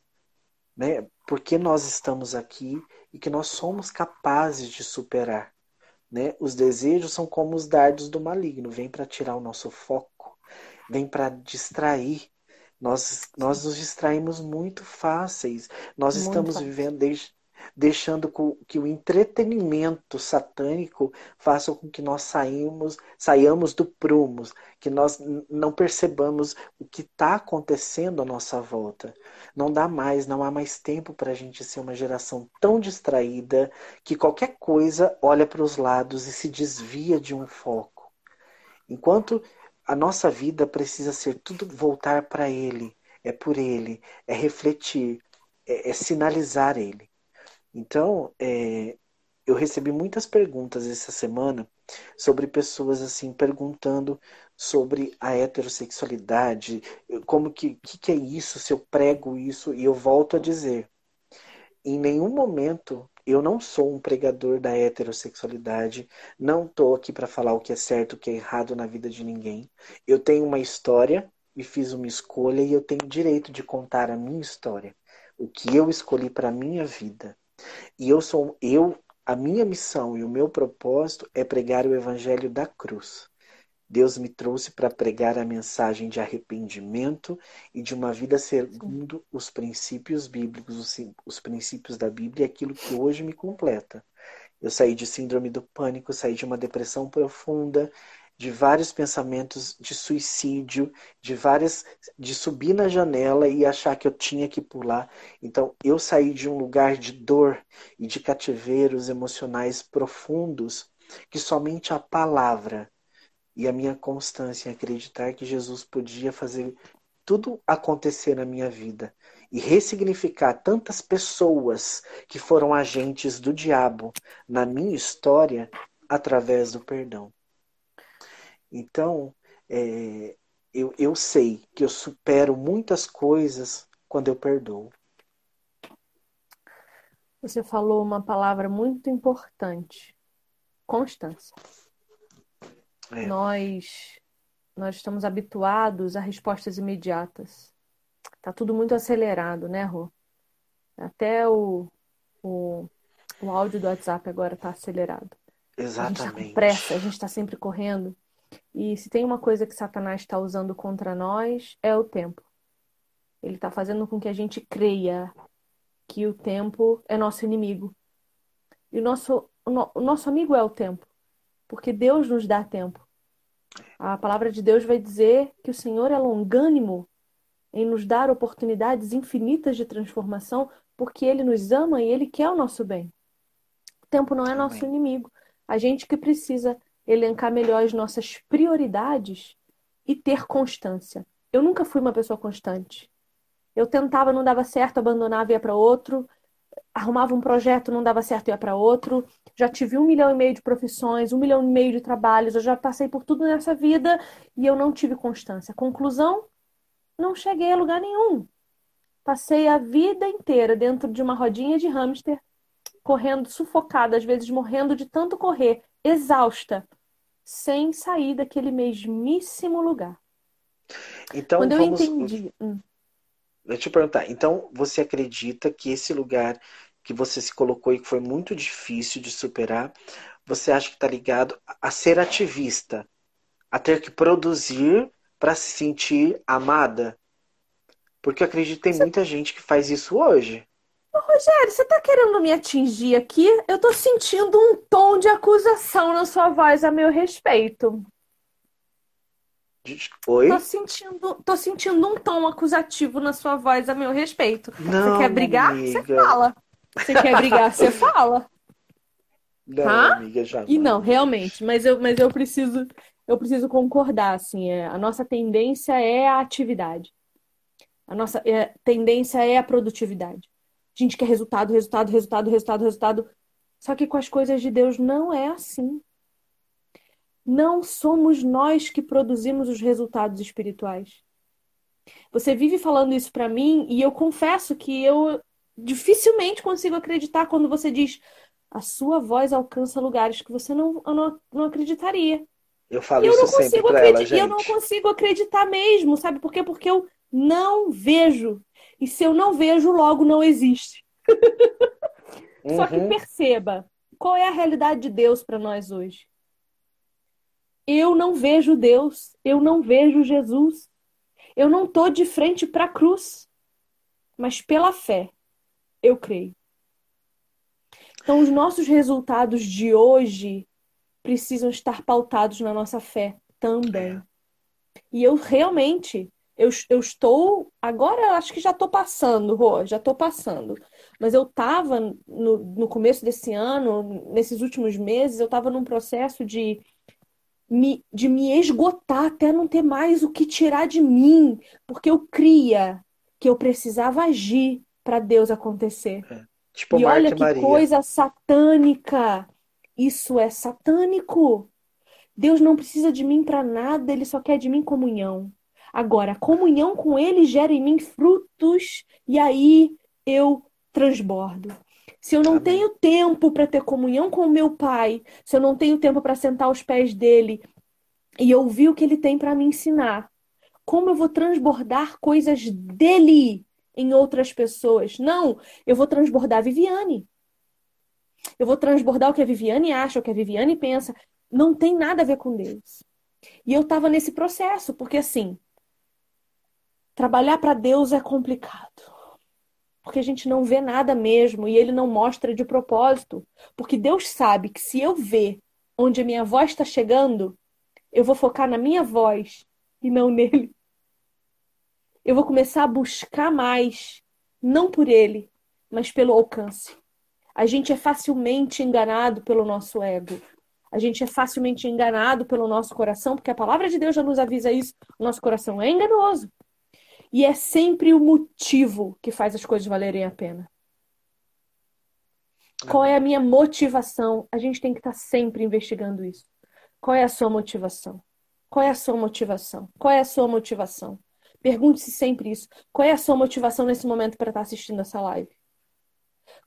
né, por que nós estamos aqui e que nós somos capazes de superar. Né? Os desejos são como os dardos do maligno, vem para tirar o nosso foco, vem para distrair. Nós, nós nos distraímos muito fáceis. Nós muito estamos fácil. vivendo desde, deixando que o entretenimento satânico faça com que nós saímos, saiamos do prumo, que nós não percebamos o que está acontecendo à nossa volta. Não dá mais, não há mais tempo para a gente ser uma geração tão distraída que qualquer coisa olha para os lados e se desvia de um foco. Enquanto a nossa vida precisa ser tudo voltar para Ele, é por Ele, é refletir, é, é sinalizar Ele. Então, é, eu recebi muitas perguntas essa semana sobre pessoas assim perguntando sobre a heterossexualidade, como que, que, que é isso, se eu prego isso, e eu volto a dizer, em nenhum momento eu não sou um pregador da heterossexualidade, não estou aqui para falar o que é certo, o que é errado na vida de ninguém. Eu tenho uma história e fiz uma escolha e eu tenho direito de contar a minha história, o que eu escolhi para minha vida. E eu sou eu, a minha missão e o meu propósito é pregar o evangelho da cruz. Deus me trouxe para pregar a mensagem de arrependimento e de uma vida segundo os princípios bíblicos, os, os princípios da Bíblia, aquilo que hoje me completa. Eu saí de síndrome do pânico, saí de uma depressão profunda, de vários pensamentos de suicídio, de várias de subir na janela e achar que eu tinha que pular. Então eu saí de um lugar de dor e de cativeiros emocionais profundos que somente a palavra e a minha constância em acreditar que Jesus podia fazer tudo acontecer na minha vida e ressignificar tantas pessoas que foram agentes do diabo na minha história através do perdão. Então, é, eu, eu sei que eu supero muitas coisas quando eu perdoo. Você falou uma palavra muito importante: constância. É. Nós, nós estamos habituados a respostas imediatas. Tá tudo muito acelerado, né, Rô? Até o, o, o áudio do WhatsApp agora está acelerado. Exatamente. A gente tá com pressa, a gente está sempre correndo. E se tem uma coisa que Satanás está usando contra nós, é o tempo. Ele está fazendo com que a gente creia que o tempo é nosso inimigo. E o nosso, o nosso amigo é o tempo, porque Deus nos dá tempo. A palavra de Deus vai dizer que o Senhor é longânimo em nos dar oportunidades infinitas de transformação, porque Ele nos ama e Ele quer o nosso bem. O tempo não é nosso inimigo. A gente que precisa elencar melhor as nossas prioridades e ter constância. Eu nunca fui uma pessoa constante. Eu tentava, não dava certo, abandonava ia para outro. Arrumava um projeto, não dava certo, ia para outro. Já tive um milhão e meio de profissões, um milhão e meio de trabalhos. Eu já passei por tudo nessa vida e eu não tive constância. Conclusão: não cheguei a lugar nenhum. Passei a vida inteira dentro de uma rodinha de hamster, correndo sufocada, às vezes morrendo de tanto correr, exausta, sem sair daquele mesmíssimo lugar. Então, Quando vamos... eu entendi. Hum. Deixa eu perguntar. Então, você acredita que esse lugar que você se colocou e que foi muito difícil de superar, você acha que está ligado a ser ativista, a ter que produzir para se sentir amada? Porque eu acredito que tem muita gente que faz isso hoje. Rogério, você tá querendo me atingir aqui? Eu tô sentindo um tom de acusação na sua voz a meu respeito. Oi? Tô sentindo, tô sentindo um tom acusativo na sua voz a meu respeito. Não, você quer brigar? Amiga. Você fala. Você quer brigar? Você [LAUGHS] fala. Não, Hã? amiga. E não, realmente, mas eu, mas eu preciso, eu preciso concordar, assim, é, a nossa tendência é a atividade. A nossa é, tendência é a produtividade. A gente quer resultado, resultado, resultado, resultado, resultado. Só que com as coisas de Deus não é assim. Não somos nós que produzimos os resultados espirituais. Você vive falando isso para mim e eu confesso que eu dificilmente consigo acreditar quando você diz a sua voz alcança lugares que você não, não, não acreditaria. Eu falo eu isso sempre pra ela, gente. E eu não consigo acreditar mesmo, sabe por quê? Porque eu não vejo e se eu não vejo, logo não existe. Uhum. [LAUGHS] Só que uhum. perceba, qual é a realidade de Deus para nós hoje? Eu não vejo Deus, eu não vejo Jesus. Eu não estou de frente para a cruz, mas pela fé eu creio. Então, os nossos resultados de hoje precisam estar pautados na nossa fé também. E eu realmente eu, eu estou. Agora acho que já estou passando, Rô, já estou passando. Mas eu estava no, no começo desse ano, nesses últimos meses, eu estava num processo de me, de me esgotar até não ter mais o que tirar de mim, porque eu cria que eu precisava agir para Deus acontecer. É. Tipo e olha que Maria. coisa satânica! Isso é satânico. Deus não precisa de mim para nada, ele só quer de mim comunhão. Agora, a comunhão com Ele gera em mim frutos e aí eu transbordo. Se eu não Amém. tenho tempo para ter comunhão com o meu Pai, se eu não tenho tempo para sentar aos pés dele e ouvir o que ele tem para me ensinar, como eu vou transbordar coisas dele em outras pessoas? Não, eu vou transbordar a Viviane. Eu vou transbordar o que a Viviane acha, o que a Viviane pensa. Não tem nada a ver com Deus. E eu estava nesse processo, porque assim, Trabalhar para Deus é complicado. Porque a gente não vê nada mesmo e ele não mostra de propósito. Porque Deus sabe que se eu ver onde a minha voz está chegando, eu vou focar na minha voz e não [LAUGHS] nele. Eu vou começar a buscar mais, não por ele, mas pelo alcance. A gente é facilmente enganado pelo nosso ego. A gente é facilmente enganado pelo nosso coração, porque a palavra de Deus já nos avisa isso. O nosso coração é enganoso. E é sempre o motivo que faz as coisas valerem a pena. Qual é a minha motivação? A gente tem que estar sempre investigando isso. Qual é a sua motivação? Qual é a sua motivação? Qual é a sua motivação? Pergunte-se sempre isso. Qual é a sua motivação nesse momento para estar assistindo essa live?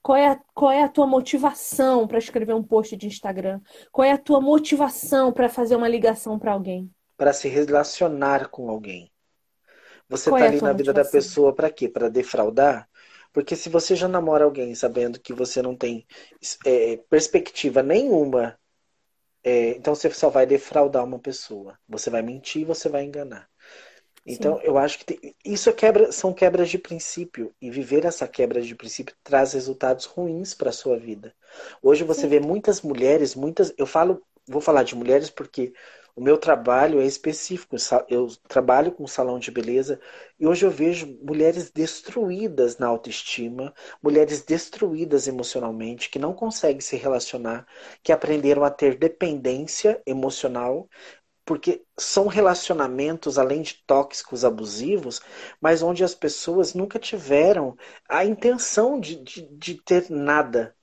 Qual é, a, qual é a tua motivação para escrever um post de Instagram? Qual é a tua motivação para fazer uma ligação para alguém? Para se relacionar com alguém. Você está é ali na vida da pessoa para quê? Para defraudar? Porque se você já namora alguém sabendo que você não tem é, perspectiva nenhuma, é, então você só vai defraudar uma pessoa. Você vai mentir, você vai enganar. Então, Sim. eu acho que tem, isso é quebra, são quebras de princípio. E viver essa quebra de princípio traz resultados ruins para a sua vida. Hoje você Sim. vê muitas mulheres, muitas. Eu falo, vou falar de mulheres porque o meu trabalho é específico. Eu trabalho com salão de beleza e hoje eu vejo mulheres destruídas na autoestima, mulheres destruídas emocionalmente, que não conseguem se relacionar, que aprenderam a ter dependência emocional porque são relacionamentos, além de tóxicos, abusivos, mas onde as pessoas nunca tiveram a intenção de, de, de ter nada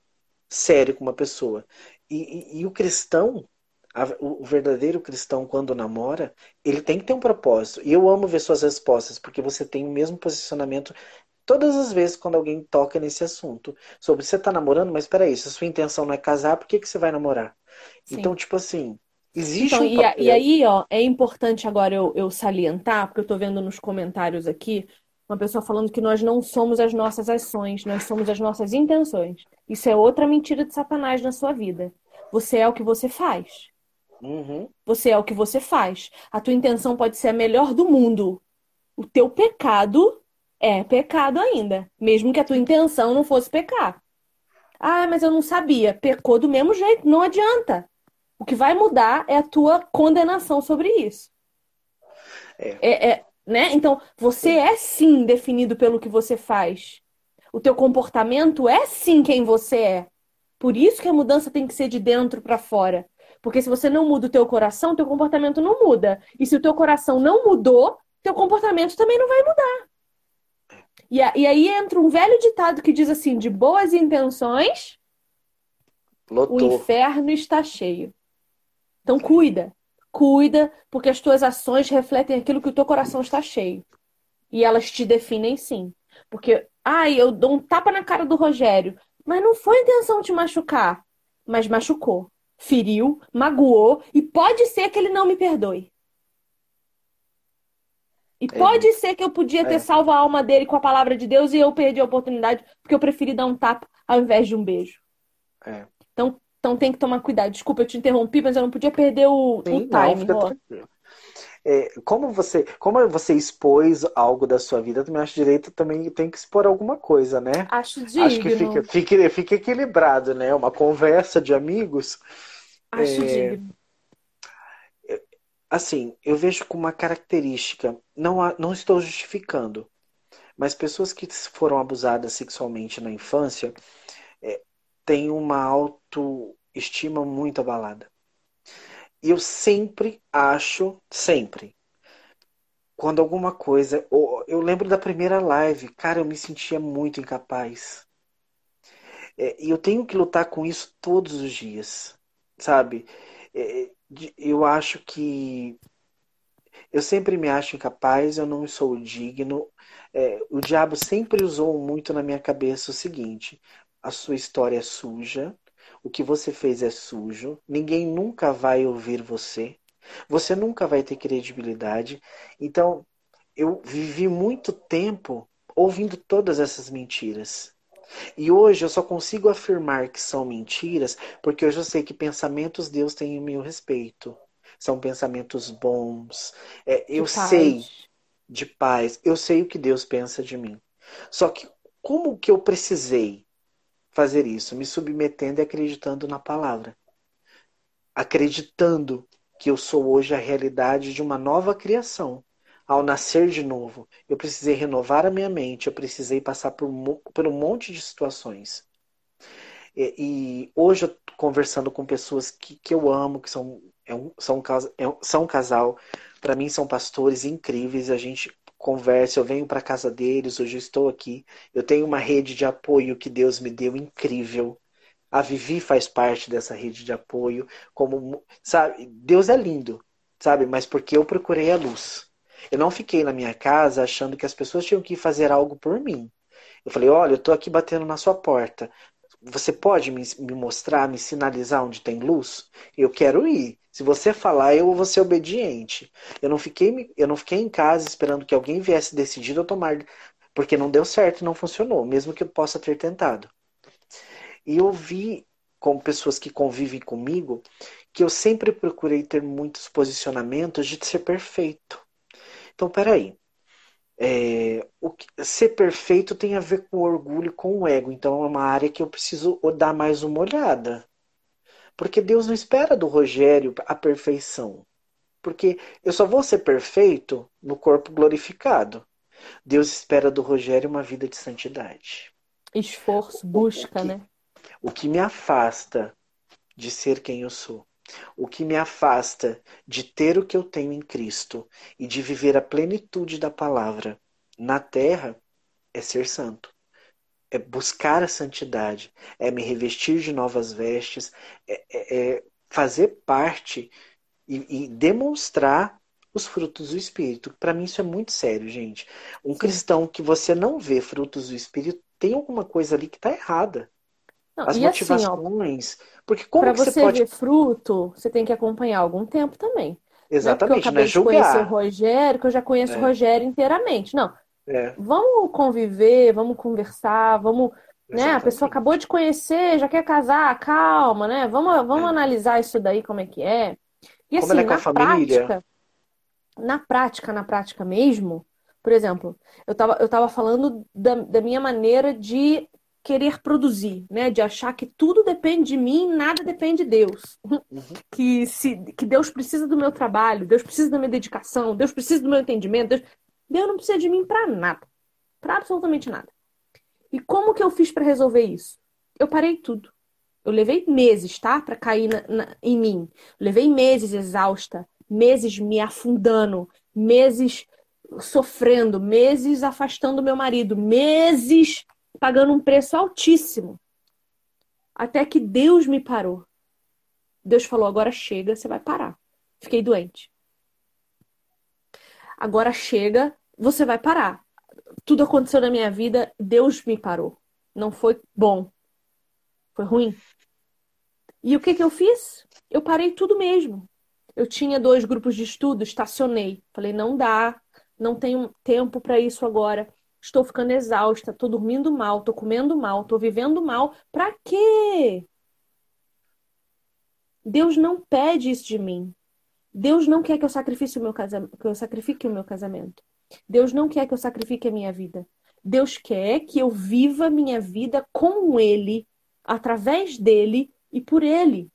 sério com uma pessoa. E, e, e o cristão, a, o verdadeiro cristão, quando namora, ele tem que ter um propósito. E eu amo ver suas respostas, porque você tem o mesmo posicionamento todas as vezes quando alguém toca nesse assunto. Sobre você tá namorando, mas peraí, se a sua intenção não é casar, por que, que você vai namorar? Sim. Então, tipo assim, Existe então, um e, e, aí, ó, é importante agora eu, eu salientar, porque eu estou vendo nos comentários aqui, uma pessoa falando que nós não somos as nossas ações, nós somos as nossas intenções. Isso é outra mentira de Satanás na sua vida. Você é o que você faz. Uhum. Você é o que você faz. A tua intenção pode ser a melhor do mundo. O teu pecado é pecado ainda, mesmo que a tua intenção não fosse pecar. Ah, mas eu não sabia. Pecou do mesmo jeito, não adianta. O que vai mudar é a tua condenação sobre isso. É. É, é, né? Então, você é sim definido pelo que você faz. O teu comportamento é sim quem você é. Por isso que a mudança tem que ser de dentro para fora. Porque se você não muda o teu coração, teu comportamento não muda. E se o teu coração não mudou, teu comportamento também não vai mudar. E, e aí entra um velho ditado que diz assim: de boas intenções, Lotou. o inferno está cheio. Então cuida, cuida, porque as tuas ações refletem aquilo que o teu coração está cheio. E elas te definem sim. Porque, ai, eu dou um tapa na cara do Rogério, mas não foi intenção te machucar, mas machucou, feriu, magoou e pode ser que ele não me perdoe. E é. pode ser que eu podia ter é. salvo a alma dele com a palavra de Deus e eu perdi a oportunidade porque eu preferi dar um tapa ao invés de um beijo. É. Então, então tem que tomar cuidado. Desculpa, eu te interrompi, mas eu não podia perder o, Sim, o time. Não, é, como você como você expôs algo da sua vida, também acho direito também tem que expor alguma coisa, né? Acho digno. Acho que fica, fica, fica equilibrado, né? Uma conversa de amigos. Acho é... digno. Assim, eu vejo com uma característica, não, não estou justificando, mas pessoas que foram abusadas sexualmente na infância, é, tem uma autoestima muito abalada. E eu sempre acho, sempre, quando alguma coisa. Eu lembro da primeira live, cara, eu me sentia muito incapaz. É, e eu tenho que lutar com isso todos os dias, sabe? É, eu acho que. Eu sempre me acho incapaz, eu não sou digno. É, o diabo sempre usou muito na minha cabeça o seguinte: a sua história é suja, o que você fez é sujo, ninguém nunca vai ouvir você, você nunca vai ter credibilidade. Então, eu vivi muito tempo ouvindo todas essas mentiras. E hoje eu só consigo afirmar que são mentiras porque hoje eu sei que pensamentos Deus tem em meu respeito. São pensamentos bons. É, eu sei de paz. Eu sei o que Deus pensa de mim. Só que como que eu precisei fazer isso, me submetendo e acreditando na palavra. Acreditando que eu sou hoje a realidade de uma nova criação. Ao nascer de novo, eu precisei renovar a minha mente, eu precisei passar por, por um monte de situações. E, e hoje eu conversando com pessoas que, que eu amo, que são, é um, são, é um, são um casal, para mim são pastores incríveis, a gente conversa, eu venho para casa deles, hoje eu estou aqui, eu tenho uma rede de apoio que Deus me deu incrível. A Vivi faz parte dessa rede de apoio, como, sabe, Deus é lindo, sabe, mas porque eu procurei a luz. Eu não fiquei na minha casa achando que as pessoas tinham que fazer algo por mim. Eu falei, olha, eu estou aqui batendo na sua porta. Você pode me, me mostrar, me sinalizar onde tem luz? Eu quero ir. Se você falar, eu vou ser obediente. Eu não fiquei, eu não fiquei em casa esperando que alguém viesse decidir eu tomar, porque não deu certo, não funcionou, mesmo que eu possa ter tentado. E eu vi com pessoas que convivem comigo que eu sempre procurei ter muitos posicionamentos de ser perfeito. Então, peraí. É, o que, ser perfeito tem a ver com orgulho, com o ego. Então, é uma área que eu preciso dar mais uma olhada. Porque Deus não espera do Rogério a perfeição. Porque eu só vou ser perfeito no corpo glorificado. Deus espera do Rogério uma vida de santidade. Esforço, busca, o que, né? O que me afasta de ser quem eu sou. O que me afasta de ter o que eu tenho em Cristo e de viver a plenitude da palavra na terra é ser santo é buscar a santidade, é me revestir de novas vestes, é, é, é fazer parte e, e, demonstrar os frutos do Espírito. Para mim isso é muito sério, gente. Um Sim. cristão que você não vê frutos do Espírito tem alguma coisa ali que está errada. Não, As motivações. Assim, ó, porque como pra que você, você pode ver fruto, você tem que acompanhar algum tempo também. Exatamente, não é eu acabei de conhecer o Rogério, que eu já conheço É. o Rogério inteiramente. Não, É, vamos conviver, vamos conversar, vamos, né? A pessoa acabou de conhecer, já quer casar, calma, né? Vamos, vamos É. analisar isso daí, como é que é. E Como assim, é na família. prática, na prática, na prática mesmo, por exemplo, eu tava, eu tava falando da, da minha maneira de querer produzir, né? De achar que tudo depende de mim, nada depende de Deus. Uhum. Que, se, que Deus precisa do meu trabalho, Deus precisa da minha dedicação, Deus precisa do meu entendimento. Deus, Deus não precisa de mim pra nada. Pra absolutamente nada. E como que eu fiz pra resolver isso? Eu parei tudo. Eu levei meses, tá? Pra cair na- na- em mim. Levei meses exausta, meses me afundando, meses sofrendo, meses afastando meu marido, meses pagando um preço altíssimo. Até que Deus me parou. Deus falou: agora chega, você vai parar. Fiquei doente. Agora chega, você vai parar. Tudo aconteceu na minha vida, Deus me parou. Não foi bom. Foi ruim. E o que que eu fiz? Eu parei tudo mesmo. Eu tinha dois grupos de estudo, estacionei. Falei, não dá, não tenho tempo para isso agora. Estou ficando exausta, estou dormindo mal, estou comendo mal, estou vivendo mal. Para quê? Deus não pede isso de mim. Deus não quer que eu sacrifique o meu casamento, que eu sacrifique o meu casamento. Deus não quer que eu sacrifique a minha vida. Deus quer que eu viva minha vida com Ele, através dele e por Ele.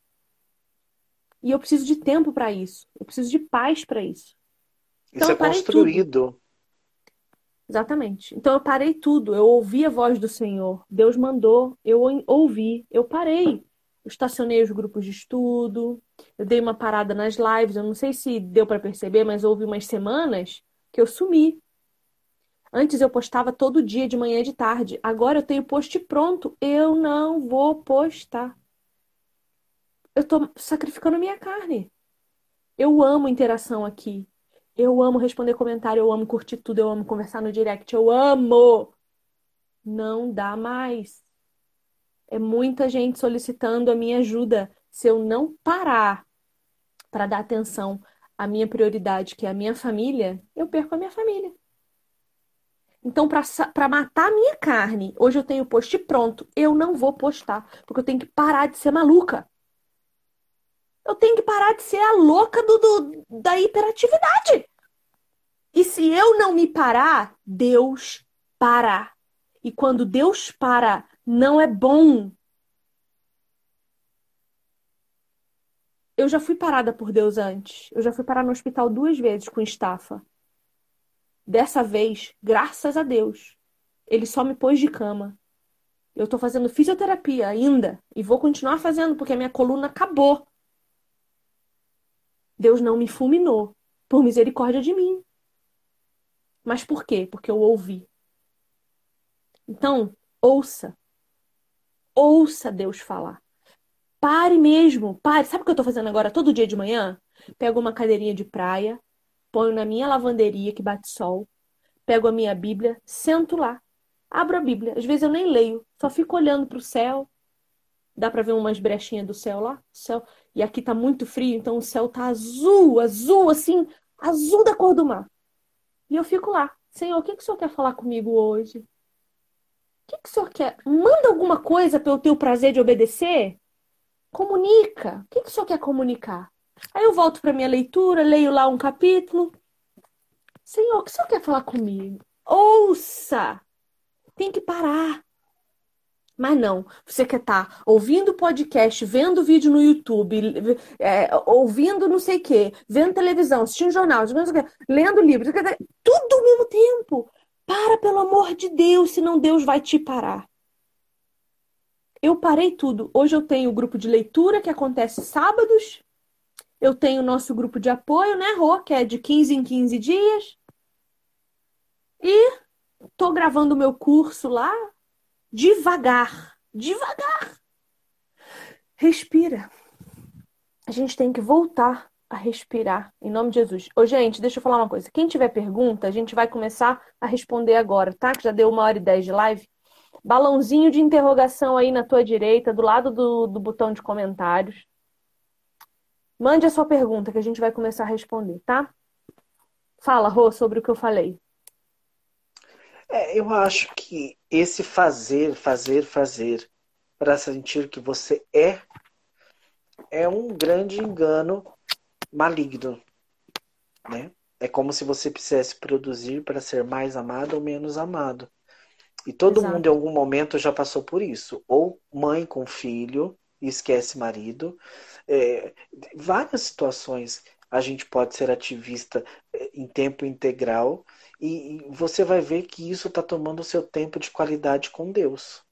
E eu preciso de tempo para isso. Eu preciso de paz para isso. Então Isso é eu parei construído. Exatamente. Então eu parei tudo. Eu ouvi a voz do Senhor. Deus mandou. Eu ouvi. Eu parei. Eu estacionei os grupos de estudo. Eu dei uma parada nas lives. Eu não sei se deu para perceber, mas houve umas semanas que eu sumi. Antes eu postava todo dia, de manhã e de tarde. Agora eu tenho post pronto. Eu não vou postar. Eu tô sacrificando minha carne. Eu amo interação aqui. Eu amo responder comentário, eu amo curtir tudo, eu amo conversar no direct, eu amo. Não dá mais. É muita gente solicitando a minha ajuda. Se eu não parar para dar atenção à minha prioridade, que é a minha família, eu perco a minha família. Então, para matar a minha carne, hoje eu tenho post pronto. Eu não vou postar, porque eu tenho que parar de ser maluca. Eu tenho que parar de ser a louca do, do, da hiperatividade. E se eu não me parar, Deus para. E quando Deus para, não é bom. Eu já fui parada por Deus antes. Eu já fui parar no hospital duas vezes com estafa. Dessa vez, graças a Deus, ele só me pôs de cama. Eu estou fazendo fisioterapia ainda e vou continuar fazendo porque a minha coluna acabou. Deus não me fulminou por misericórdia de mim. Mas por quê? Porque eu ouvi. Então, ouça. Ouça Deus falar. Pare mesmo, pare. Sabe o que eu estou fazendo agora todo dia de manhã? Pego uma cadeirinha de praia, ponho na minha lavanderia que bate sol, pego a minha Bíblia, sento lá, abro a Bíblia. Às vezes eu nem leio, só fico olhando para o céu. Dá para ver umas brechinhas do céu lá? céu. E aqui tá muito frio, então o céu tá azul, azul, assim, azul da cor do mar. E eu fico lá. Senhor, o que, que o Senhor quer falar comigo hoje? O que, que o Senhor quer? Manda alguma coisa para eu ter o prazer de obedecer? Comunica. O que, que o Senhor quer comunicar? Aí eu volto para minha leitura, leio lá um capítulo. Senhor, o que o Senhor quer falar comigo? Ouça! Tem que parar. Mas não, você quer estar tá ouvindo podcast, vendo vídeo no YouTube, é, ouvindo não sei o quê, vendo televisão, assistindo jornal, lendo livros, tudo ao mesmo tempo. Para, pelo amor de Deus, senão Deus vai te parar. Eu parei tudo. Hoje eu tenho o grupo de leitura que acontece sábados. Eu tenho o nosso grupo de apoio, né, Rô, que é de 15 em 15 dias. E tô gravando o meu curso lá, devagar, devagar. Respira. A gente tem que voltar a respirar, em nome de Jesus. Ô, gente, deixa eu falar uma coisa. Quem tiver pergunta, a gente vai começar a responder agora, tá? Que já deu uma hora e dez de live. Balãozinho de interrogação aí na tua direita, do lado do, do botão de comentários. Mande a sua pergunta que a gente vai começar a responder, tá? Fala, Rô, sobre o que eu falei. É, eu acho que esse fazer, fazer, fazer para sentir que você é é um grande engano maligno, né? É como se você precisasse produzir para ser mais amado ou menos amado. E todo Exato. mundo em algum momento já passou por isso. Ou mãe com filho e esquece marido. É, várias situações a gente pode ser ativista é, em tempo integral e, você vai ver que isso está tomando o seu tempo de qualidade com Deus.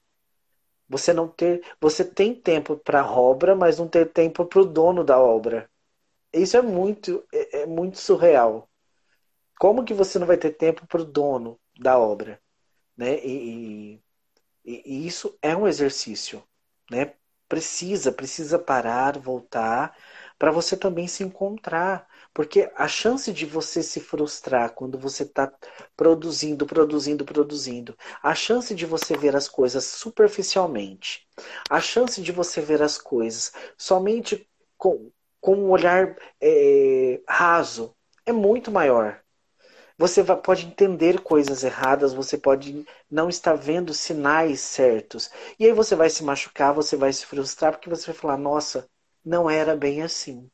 Você não ter, você tem tempo para a obra, mas não ter tempo para o dono da obra. Isso é muito, é, é muito surreal. Como que você não vai ter tempo para o dono da obra, né? E, e, e isso é um exercício, né? Precisa, precisa parar, voltar, para você também se encontrar. Porque a chance de você se frustrar quando você está produzindo, produzindo, produzindo, a chance de você ver as coisas superficialmente, a chance de você ver as coisas somente com, com um olhar é, raso é muito maior. Você pode entender coisas erradas, você pode não estar vendo sinais certos. E aí você vai se machucar, você vai se frustrar, porque você vai falar: nossa, não era bem assim.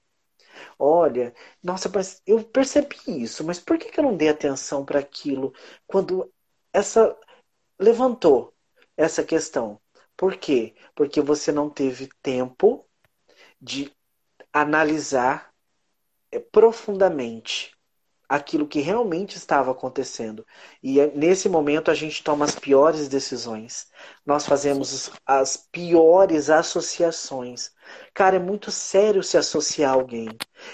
Olha, nossa, mas eu percebi isso, mas por que, que eu não dei atenção para aquilo quando essa levantou essa questão? Por quê? Porque você não teve tempo de analisar eh, profundamente aquilo que realmente estava acontecendo. E é, nesse momento a gente toma as piores decisões. Nós fazemos as piores associações. Cara, é muito sério se associar a alguém.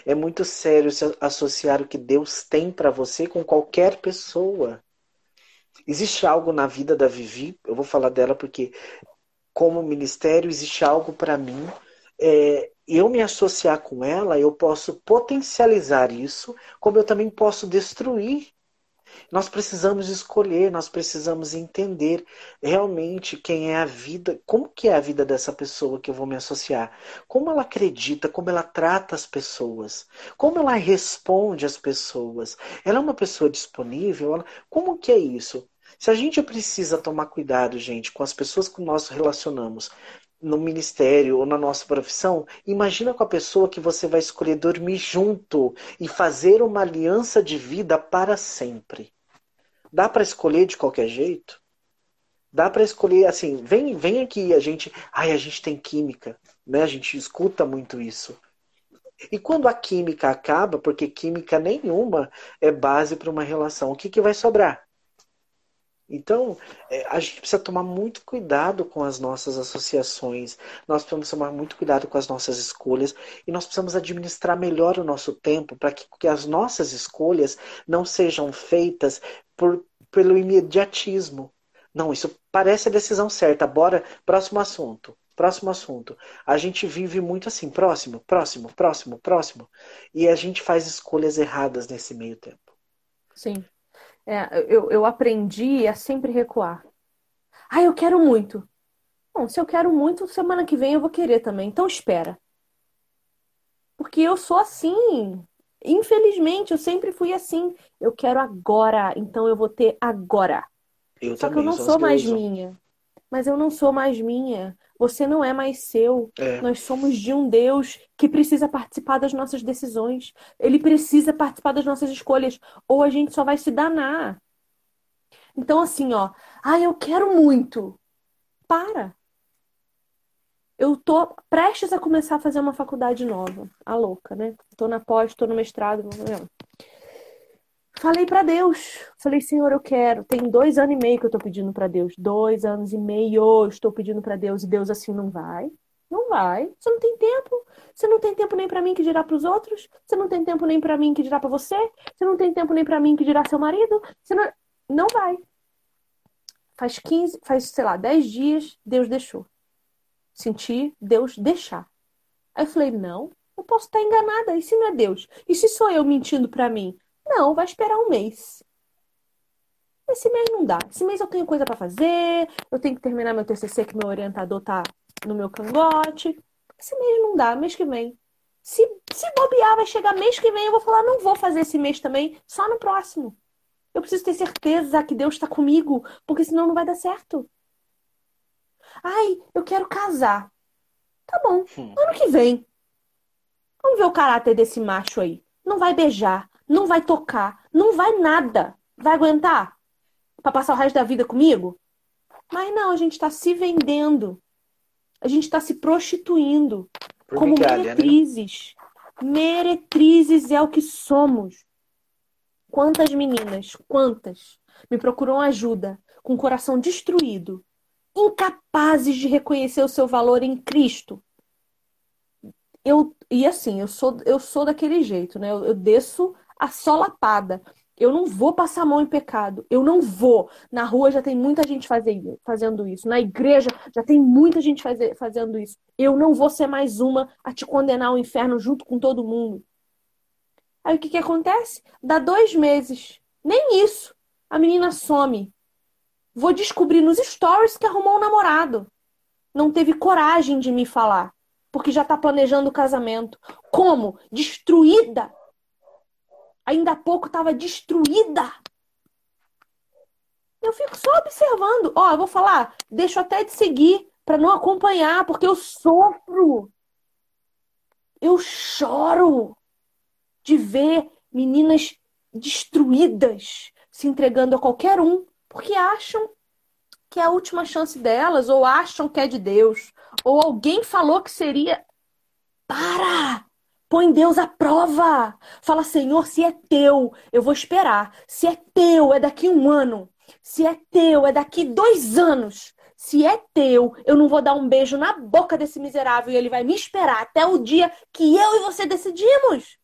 É muito sério se associar o que Deus tem para você com qualquer pessoa. Existe algo na vida da Vivi, eu vou falar dela porque, como ministério, existe algo para mim é, eu me associar com ela, eu posso potencializar isso, como eu também posso destruir. Nós precisamos escolher, nós precisamos entender realmente quem é a vida, como que é a vida dessa pessoa que eu vou me associar, como ela acredita, como ela trata as pessoas, como ela responde às pessoas. Ela é uma pessoa disponível? Ela... Como que é isso? Se a gente precisa tomar cuidado, gente, com as pessoas que nós relacionamos, no ministério ou na nossa profissão, imagina com a pessoa que você vai escolher dormir junto e fazer uma aliança de vida para sempre. Dá para escolher de qualquer jeito? Dá para escolher assim, vem, vem aqui a gente, ai, a gente tem química, né? A gente escuta muito isso. E quando a química acaba, porque química nenhuma é base para uma relação, o que, que vai sobrar? Então, é, a gente precisa tomar muito cuidado com as nossas associações, nós precisamos tomar muito cuidado com as nossas escolhas e nós precisamos administrar melhor o nosso tempo para que, que as nossas escolhas não sejam feitas por, pelo imediatismo. Não, isso parece a decisão certa. Bora, próximo assunto. Próximo assunto. A gente vive muito assim, próximo, próximo, próximo, próximo. E a gente faz escolhas erradas nesse meio tempo. Sim. É, eu, eu aprendi a sempre recuar. Ah, eu quero muito. Bom, se eu quero muito, semana que vem eu vou querer também. Então espera. Porque eu sou assim. Infelizmente, eu sempre fui assim. Eu quero agora, então eu vou ter agora. Eu Só que eu não sou mais minha. Mas eu não sou mais minha. Você não é mais seu. É. Nós somos de um Deus que precisa participar das nossas decisões. Ele precisa participar das nossas escolhas. Ou a gente só vai se danar. Então, assim, ó. Ah, eu quero muito. Para. Eu tô prestes a começar a fazer uma faculdade nova. A louca, né? Tô na pós, tô no mestrado. Falei para Deus. Falei, Senhor, eu quero. Tem dois anos e meio que eu tô pedindo para Deus. Dois anos e meio estou pedindo para Deus. E Deus assim não vai. Não vai. Você não tem tempo. Você não tem tempo nem para mim que dirá para os outros. Você não tem tempo nem para mim que dirá para você. Você não tem tempo nem para mim que dirá seu marido. Você não... não vai. Faz 15, faz, sei lá, 10 dias, Deus deixou. Senti Deus deixar. Aí eu falei, não, eu posso estar enganada. E se não é Deus? E se sou eu mentindo para mim? Não, vai esperar um mês. Esse mês não dá. Esse mês eu tenho coisa para fazer, eu tenho que terminar meu TCC que meu orientador tá no meu cangote. Esse mês não dá, mês que vem. Se, se bobear, vai chegar mês que vem, eu vou falar, não vou fazer esse mês também, só no próximo. Eu preciso ter certeza que Deus está comigo, porque senão não vai dar certo. Ai, eu quero casar. Tá bom, hum. ano que vem. Vamos ver o caráter desse macho aí. Não vai beijar, não vai tocar, não vai nada. Vai aguentar? Para passar o resto da vida comigo? Mas não, a gente está se vendendo. A gente está se prostituindo Por como migalha, né? meretrizes. Né? Meretrizes é o que somos. Quantas meninas, quantas, me procuram ajuda, com o coração destruído, incapazes de reconhecer o seu valor em Cristo. Eu, e assim, eu sou, eu sou daquele jeito, né? Eu, eu desço a solapada. Eu não vou passar a mão em pecado. Eu não vou. Na rua já tem muita gente fazendo isso. Na igreja já tem muita gente fazendo isso. Eu não vou ser mais uma a te condenar ao inferno junto com todo mundo. Aí o que, que acontece? Dá dois meses. Nem isso. A menina some. Vou descobrir nos stories que arrumou um namorado. Não teve coragem de me falar. Porque já tá planejando o casamento. Como? Destruída ainda há pouco estava destruída. Eu fico só observando. Ó, vou falar, deixo até de seguir para não acompanhar, porque eu sofro. Eu choro de ver meninas destruídas se entregando a qualquer um, porque acham que é a última chance delas, ou acham que é de Deus, ou alguém falou que seria. Para! Põe Deus à prova. Fala, Senhor, se é teu, eu vou esperar. Se é teu, é daqui um ano. Se é teu, é daqui dois anos. Se é teu, eu não vou dar um beijo na boca desse miserável e ele vai me esperar até o dia que eu e você decidimos.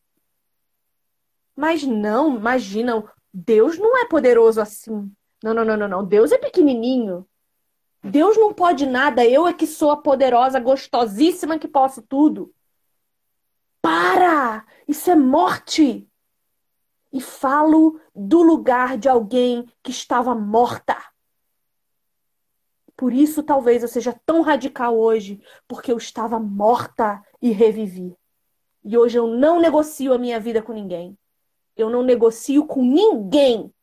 Mas não, imaginam, Deus não é poderoso assim. Não, não, não, não, não. Deus é pequenininho. Deus não pode nada, eu é que sou a poderosa, gostosíssima que posso tudo. Para! Isso é morte! E falo do lugar de alguém que estava morta. Por isso, talvez eu seja tão radical hoje, porque eu estava morta e revivi. E hoje eu não negocio a minha vida com ninguém. Eu não negocio com ninguém.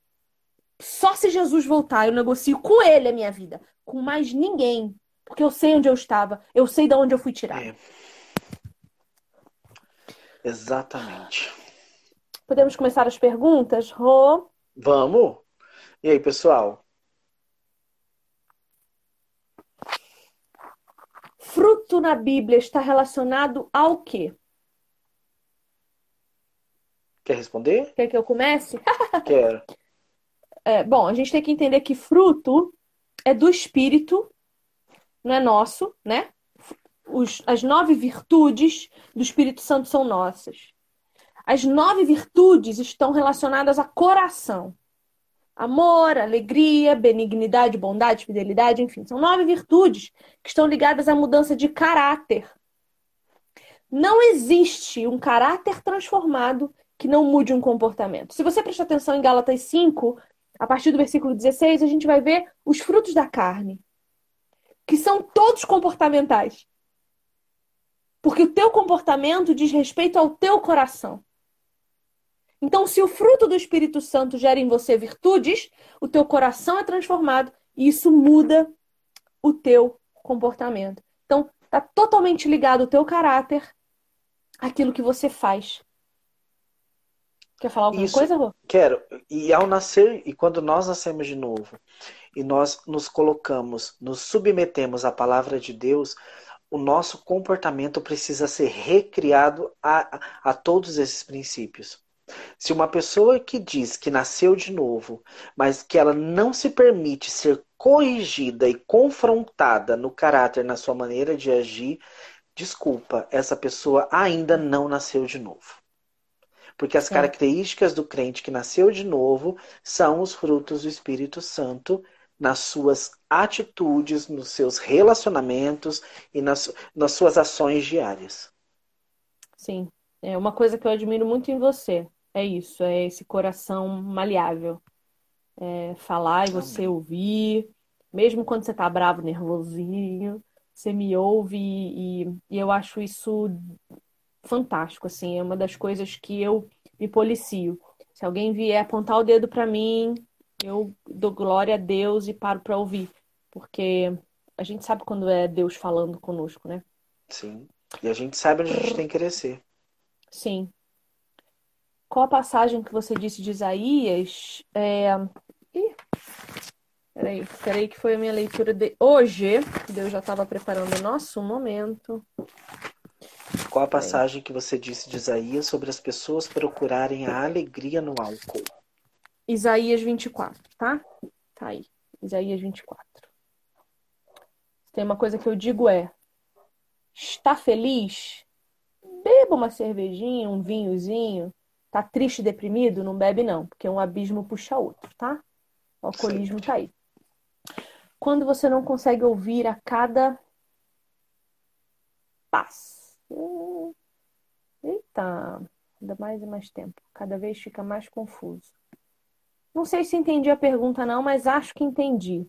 Só se Jesus voltar, eu negocio com ele a minha vida. Com mais ninguém. Porque eu sei onde eu estava. Eu sei de onde eu fui tirada. É. Exatamente. Podemos começar as perguntas, Rô? Vamos! E aí, pessoal? Fruto na Bíblia está relacionado ao quê? Quer responder? Quer que eu comece? [LAUGHS] Quero. é, bom, a gente tem que entender que fruto é do espírito, não é nosso, né? Os, as nove virtudes do Espírito Santo são nossas. As nove virtudes estão relacionadas a coração. Amor, alegria, benignidade, bondade, fidelidade, enfim, são nove virtudes que estão ligadas à mudança de caráter. Não existe um caráter transformado que não mude um comportamento. Se você prestar atenção em Gálatas 5, a partir do versículo 16, a gente vai ver os frutos da carne, que são todos comportamentais. Porque o teu comportamento diz respeito ao teu coração. Então, se o fruto do Espírito Santo gera em você virtudes, o teu coração é transformado e isso muda o teu comportamento. Então, está totalmente ligado o teu caráter àquilo que você faz. Quer falar alguma isso, coisa, Rô? Quero. E ao nascer, e quando nós nascemos de novo, e nós nos colocamos, nos submetemos à palavra de Deus, o nosso comportamento precisa ser recriado a, a todos esses princípios. Se uma pessoa que diz que nasceu de novo, mas que ela não se permite ser corrigida e confrontada no caráter, na sua maneira de agir, desculpa, essa pessoa ainda não nasceu de novo. Porque as é. características do crente que nasceu de novo são os frutos do Espírito Santo nas suas atitudes, nos seus relacionamentos e nas, nas suas ações diárias. Sim, é uma coisa que eu admiro muito em você. É isso, é esse coração maleável. É falar e você Amém. ouvir, mesmo quando você tá bravo, nervosinho, você me ouve e, e eu acho isso fantástico, assim, é uma das coisas que eu me policio. Se alguém vier apontar o dedo para mim, eu dou glória a Deus e paro para ouvir, porque a gente sabe quando é Deus falando conosco, né? Sim. E a gente sabe onde a gente tem que crescer. Sim qual a passagem que você disse de Isaías? É... Ih, peraí, peraí, que foi a minha leitura de hoje. Deus já estava preparando o nosso momento. Qual a passagem que você disse de Isaías sobre as pessoas procurarem a alegria no álcool? Isaías 24, tá? Tá aí. Isaías 24. Tem uma coisa que eu digo é: está feliz? Beba uma cervejinha, um vinhozinho, Tá triste, deprimido? Não bebe, não, porque um abismo puxa outro, tá? O alcoolismo tá aí. Quando você não consegue ouvir a cada passo. Eita, ainda mais e mais tempo. Cada vez fica mais confuso. Não sei se entendi a pergunta, não, mas acho que entendi.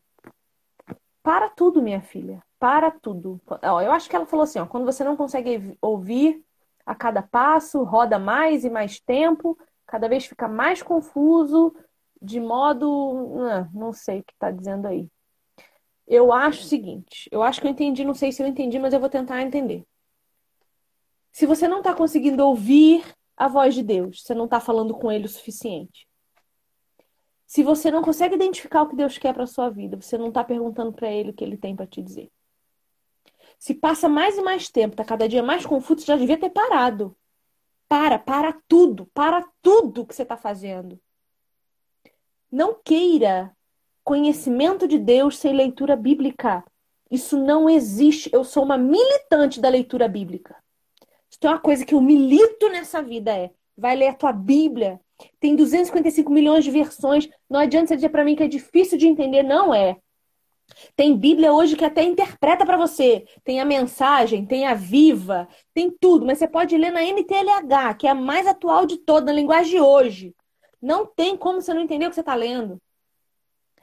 Para tudo, minha filha. Para tudo. Eu acho que ela falou assim: ó, quando você não consegue ouvir a cada passo, roda mais e mais tempo, cada vez fica mais confuso, de modo. Ah, não sei o que está dizendo aí. Eu acho o seguinte: eu acho que eu entendi, não sei se eu entendi, mas eu vou tentar entender. Se você não está conseguindo ouvir a voz de Deus, você não está falando com Ele o suficiente. Se você não consegue identificar o que Deus quer para sua vida, você não está perguntando para Ele o que Ele tem para te dizer. Se passa mais e mais tempo, tá cada dia mais confuso, você já devia ter parado. Para, para tudo, para tudo que você está fazendo. Não queira conhecimento de Deus sem leitura bíblica. Isso não existe. Eu sou uma militante da leitura bíblica. Se tem uma coisa que eu milito nessa vida é, vai ler a tua Bíblia. Tem 255 milhões de versões. Não adianta você dizer para mim que é difícil de entender. Não é. Tem Bíblia hoje que até interpreta para você. Tem a mensagem, tem a viva, tem tudo. Mas você pode ler na NTLH, que é a mais atual de toda, na linguagem de hoje. Não tem como você não entender o que você está lendo.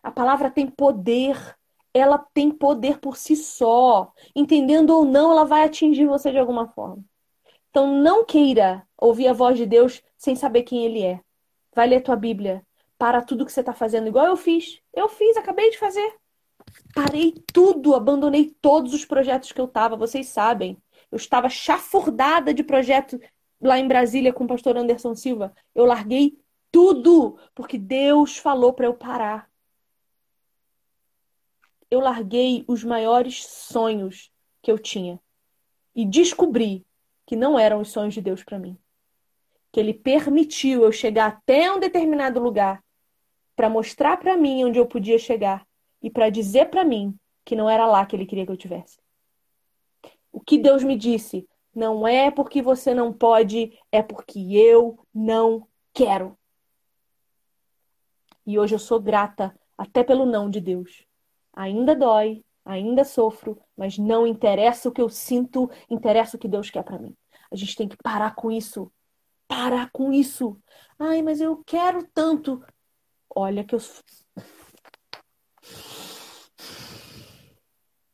A palavra tem poder. Ela tem poder por si só. Entendendo ou não, ela vai atingir você de alguma forma. Então não queira ouvir a voz de Deus sem saber quem Ele é. Vai ler tua Bíblia. Para tudo que você está fazendo, igual eu fiz. Eu fiz, acabei de fazer. Parei tudo, abandonei todos os projetos que eu estava, vocês sabem. Eu estava chafurdada de projeto lá em Brasília com o pastor Anderson Silva. Eu larguei tudo, porque Deus falou para eu parar. Eu larguei os maiores sonhos que eu tinha e descobri que não eram os sonhos de Deus para mim. Que ele permitiu eu chegar até um determinado lugar para mostrar para mim onde eu podia chegar e para dizer para mim que não era lá que ele queria que eu tivesse. O que Deus me disse não é porque você não pode, é porque eu não quero. E hoje eu sou grata até pelo não de Deus. Ainda dói, ainda sofro, mas não interessa o que eu sinto, interessa o que Deus quer para mim. A gente tem que parar com isso. Parar com isso. Ai, mas eu quero tanto. Olha que eu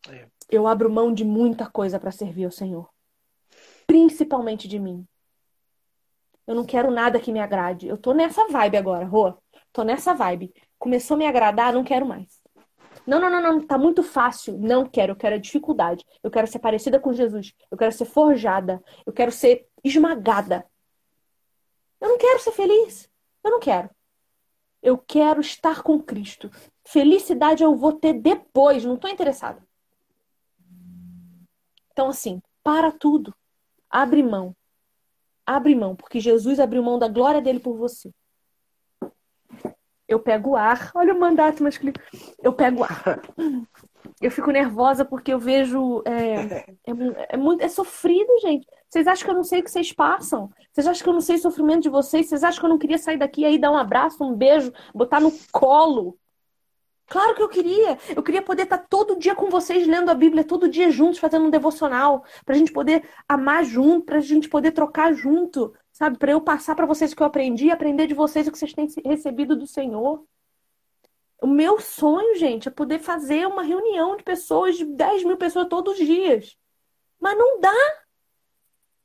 é. Eu abro mão de muita coisa para servir ao Senhor. Principalmente de mim. Eu não quero nada que me agrade. Eu tô nessa vibe agora, Rô. Tô nessa vibe. Começou a me agradar, não quero mais. Não, não, não, não, tá muito fácil. Não quero, eu quero a dificuldade. Eu quero ser parecida com Jesus. Eu quero ser forjada. Eu quero ser esmagada. Eu não quero ser feliz. Eu não quero. Eu quero estar com Cristo. Felicidade eu vou ter depois, não tô interessada. Então, assim, para tudo. Abre mão. Abre mão, porque Jesus abriu mão da glória dele por você. Eu pego ar. Olha o mandato masculino. Eu pego ar. [LAUGHS] Eu fico nervosa porque eu vejo. É, é, é, muito, é sofrido, gente. Vocês acham que eu não sei o que vocês passam? Vocês acham que eu não sei o sofrimento de vocês? Vocês acham que eu não queria sair daqui aí, dar um abraço, um beijo, botar no colo? Claro que eu queria. Eu queria poder estar todo dia com vocês lendo a Bíblia, todo dia juntos, fazendo um devocional, para a gente poder amar junto, para a gente poder trocar junto, sabe? Para eu passar para vocês o que eu aprendi aprender de vocês o que vocês têm recebido do Senhor. O meu sonho, gente, é poder fazer uma reunião de pessoas, de 10 mil pessoas todos os dias. Mas não dá.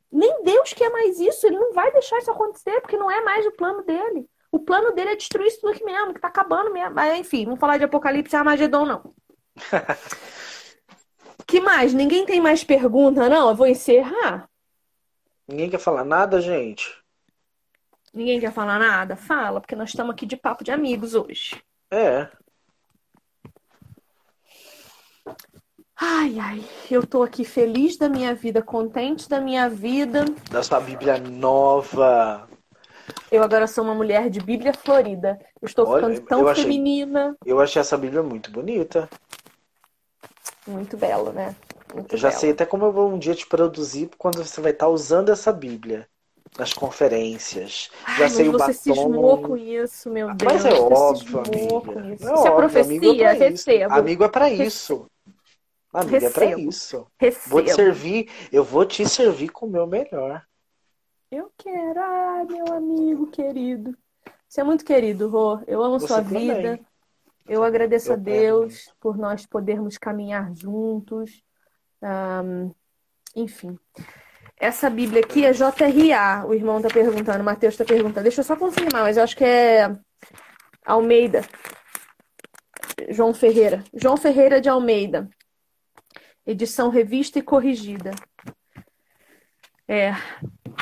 Nem Deus quer mais isso. Ele não vai deixar isso acontecer, porque não é mais o plano dele. O plano dele é destruir isso tudo aqui mesmo, que tá acabando mesmo. Mas, enfim, vamos falar de Apocalipse e Armagedon, não. [LAUGHS] que mais? Ninguém tem mais pergunta, não? Eu vou encerrar. Ninguém quer falar nada, gente? Ninguém quer falar nada? Fala, porque nós estamos aqui de papo de amigos hoje. É. Ai, ai, eu tô aqui feliz da minha vida, contente da minha vida. Da sua Bíblia nova. Eu agora sou uma mulher de Bíblia florida. Eu estou Olha, ficando tão eu feminina. Achei, eu achei essa Bíblia muito bonita. Muito belo, né? Muito eu já belo. sei até como eu vou um dia te produzir quando você vai estar usando essa Bíblia nas conferências. Ai, já sei o batom. Você cismou com isso, meu Deus. Mas é óbvio, amiga. Isso. É, isso é profecia, amigo é recebo. Amigo é para isso. Amiga, recebo. é para isso. Recebo. Vou te servir, eu vou te servir com o meu melhor. Eu quero, ah, meu amigo querido. Você é muito querido, Rô. Eu amo Você sua também. vida. Eu agradeço eu a Deus quero. por nós podermos caminhar juntos. Um, enfim. Essa Bíblia aqui é JRA. O irmão tá perguntando, o Matheus tá perguntando. Deixa eu só confirmar, mas eu acho que é Almeida. João Ferreira. João Ferreira de Almeida. Edição revista e corrigida. É,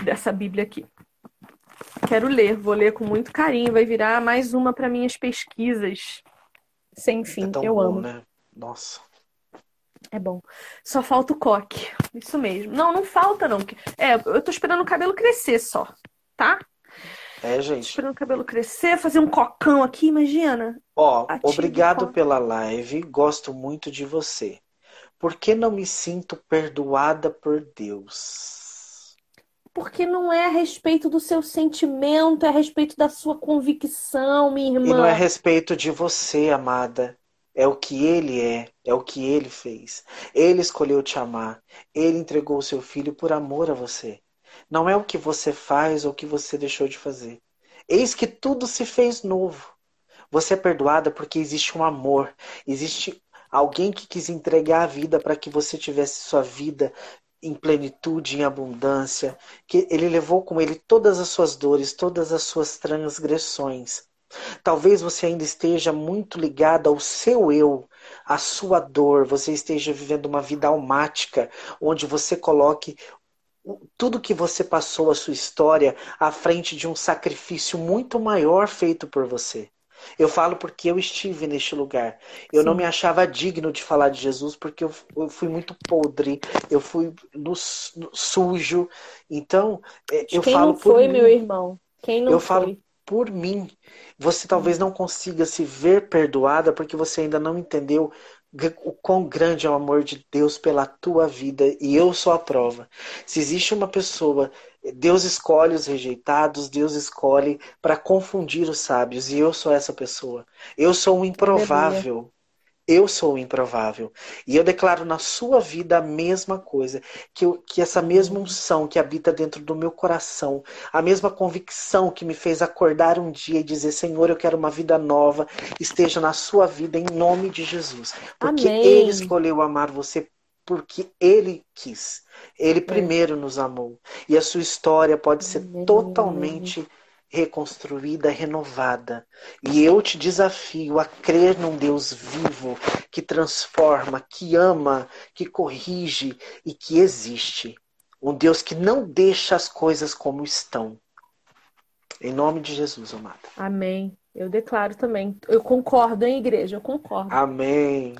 dessa Bíblia aqui. Quero ler, vou ler com muito carinho. Vai virar mais uma para minhas pesquisas. Sem fim, é eu bom, amo. Né? Nossa. É bom. Só falta o coque. Isso mesmo. Não, não falta, não. É, eu tô esperando o cabelo crescer só, tá? É, gente. Tô esperando o cabelo crescer, fazer um cocão aqui, imagina. Ó, obrigado pela live. Gosto muito de você. Por que não me sinto perdoada por Deus? Porque não é a respeito do seu sentimento, é a respeito da sua convicção, minha irmã. E não é a respeito de você, amada. É o que ele é, é o que ele fez. Ele escolheu te amar. Ele entregou o seu filho por amor a você. Não é o que você faz ou o que você deixou de fazer. Eis que tudo se fez novo. Você é perdoada porque existe um amor, existe alguém que quis entregar a vida para que você tivesse sua vida em plenitude, em abundância, que ele levou com ele todas as suas dores, todas as suas transgressões. Talvez você ainda esteja muito ligado ao seu eu, à sua dor, você esteja vivendo uma vida almática, onde você coloque tudo que você passou, a sua história, à frente de um sacrifício muito maior feito por você. Eu falo porque eu estive neste lugar. Eu Sim. não me achava digno de falar de Jesus porque eu, eu fui muito podre, eu fui no, no sujo. Então, é, eu Quem falo não foi, meu irmão? Quem não eu foi? Falo, por mim. Você talvez não consiga se ver perdoada porque você ainda não entendeu o quão grande é o amor de Deus pela tua vida e eu sou a prova. Se existe uma pessoa, Deus escolhe os rejeitados, Deus escolhe para confundir os sábios e eu sou essa pessoa. Eu sou um improvável. Eu sou o improvável. E eu declaro na sua vida a mesma coisa. Que, eu, que essa mesma unção que habita dentro do meu coração, a mesma convicção que me fez acordar um dia e dizer: Senhor, eu quero uma vida nova, esteja na sua vida em nome de Jesus. Porque Amém. Ele escolheu amar você porque Ele quis. Ele primeiro nos amou. E a sua história pode ser totalmente reconstruída, renovada. E eu te desafio a crer num Deus vivo, que transforma, que ama, que corrige e que existe. Um Deus que não deixa as coisas como estão. Em nome de Jesus, amada. Amém. Eu declaro também. Eu concordo, hein, igreja? Eu concordo. Amém.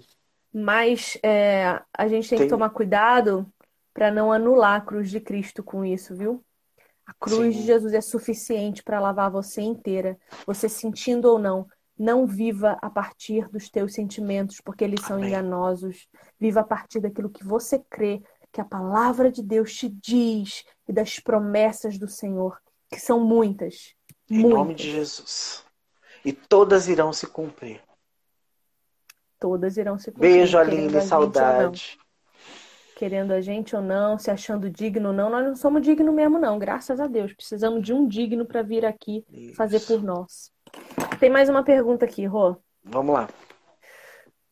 Mas é, a gente tem, tem... que tomar cuidado para não anular a cruz de Cristo com isso, viu? A cruz Sim. de Jesus é suficiente para lavar você inteira, você sentindo ou não. Não viva a partir dos teus sentimentos, porque eles são Amém. enganosos. Viva a partir daquilo que você crê, que a palavra de Deus te diz e das promessas do Senhor, que são muitas. Em muitas. nome de Jesus. E todas irão se cumprir. Todas irão se cumprir. Beijo, Aline, saudade querendo a gente ou não, se achando digno ou não, nós não somos dignos mesmo, não, graças a Deus. Precisamos de um digno para vir aqui Isso. fazer por nós. Tem mais uma pergunta aqui, Rô. Vamos lá.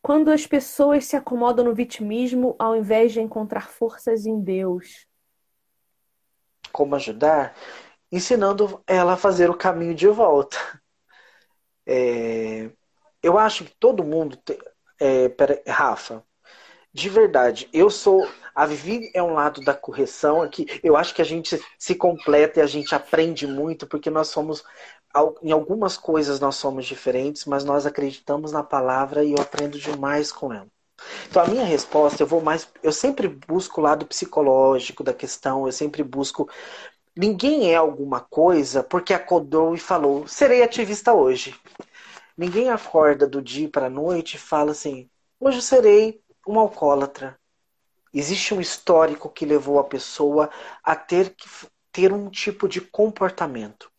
Quando as pessoas se acomodam no vitimismo ao invés de encontrar forças em Deus. Como ajudar? Ensinando ela a fazer o caminho de volta. É... Eu acho que todo mundo. Tem... É, pera... Rafa, de verdade, eu sou. A Vivi é um lado da correção aqui. Eu acho que a gente se completa e a gente aprende muito, porque nós somos. Em algumas coisas nós somos diferentes, mas nós acreditamos na palavra e eu aprendo demais com ela. Então a minha resposta, eu vou mais. Eu sempre busco o lado psicológico da questão, eu sempre busco. Ninguém é alguma coisa porque acordou e falou, serei ativista hoje. Ninguém acorda do dia para a noite e fala assim, hoje serei um alcoólatra. Existe um histórico que levou a pessoa a ter que ter um tipo de comportamento.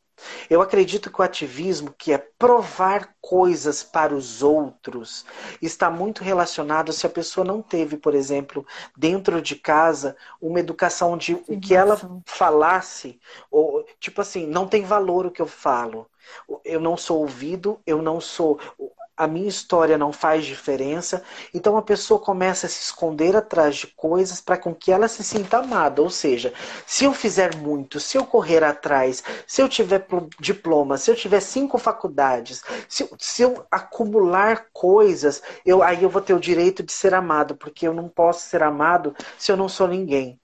Eu acredito que o ativismo, que é provar coisas para os outros, está muito relacionado se a pessoa não teve, por exemplo, dentro de casa, uma educação de o que ela falasse, ou tipo assim, não tem valor o que eu falo. Eu não sou ouvido, eu não sou a minha história não faz diferença. Então a pessoa começa a se esconder atrás de coisas para com que ela se sinta amada. Ou seja, se eu fizer muito, se eu correr atrás, se eu tiver diploma, se eu tiver cinco faculdades, se, se eu acumular coisas, eu, aí eu vou ter o direito de ser amado, porque eu não posso ser amado se eu não sou ninguém.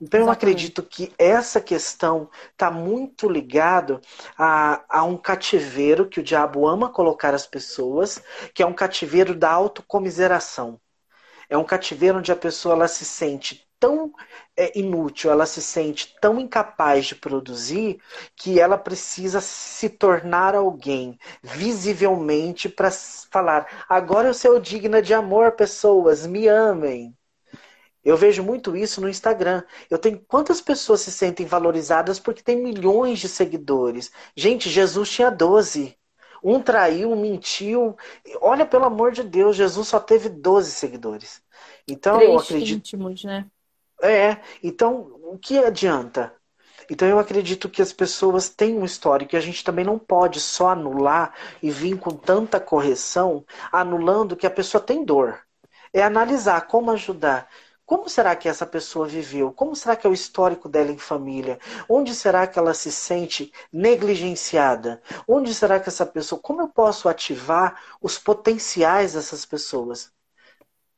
Então, Exatamente. eu acredito que essa questão está muito ligado a, a um cativeiro que o diabo ama colocar as pessoas, que é um cativeiro da autocomiseração. É um cativeiro onde a pessoa ela se sente tão é, inútil, ela se sente tão incapaz de produzir que ela precisa se tornar alguém visivelmente para falar: agora eu sou digna de amor, pessoas, me amem. Eu vejo muito isso no Instagram. Eu tenho quantas pessoas se sentem valorizadas porque tem milhões de seguidores. Gente, Jesus tinha 12. Um traiu, um mentiu. Olha, pelo amor de Deus, Jesus só teve 12 seguidores. Então Três eu acredito. íntimos, né? É, então o que adianta? Então eu acredito que as pessoas têm um histórico e a gente também não pode só anular e vir com tanta correção, anulando que a pessoa tem dor. É analisar como ajudar. Como será que essa pessoa viveu? Como será que é o histórico dela em família? Onde será que ela se sente negligenciada? Onde será que essa pessoa. Como eu posso ativar os potenciais dessas pessoas?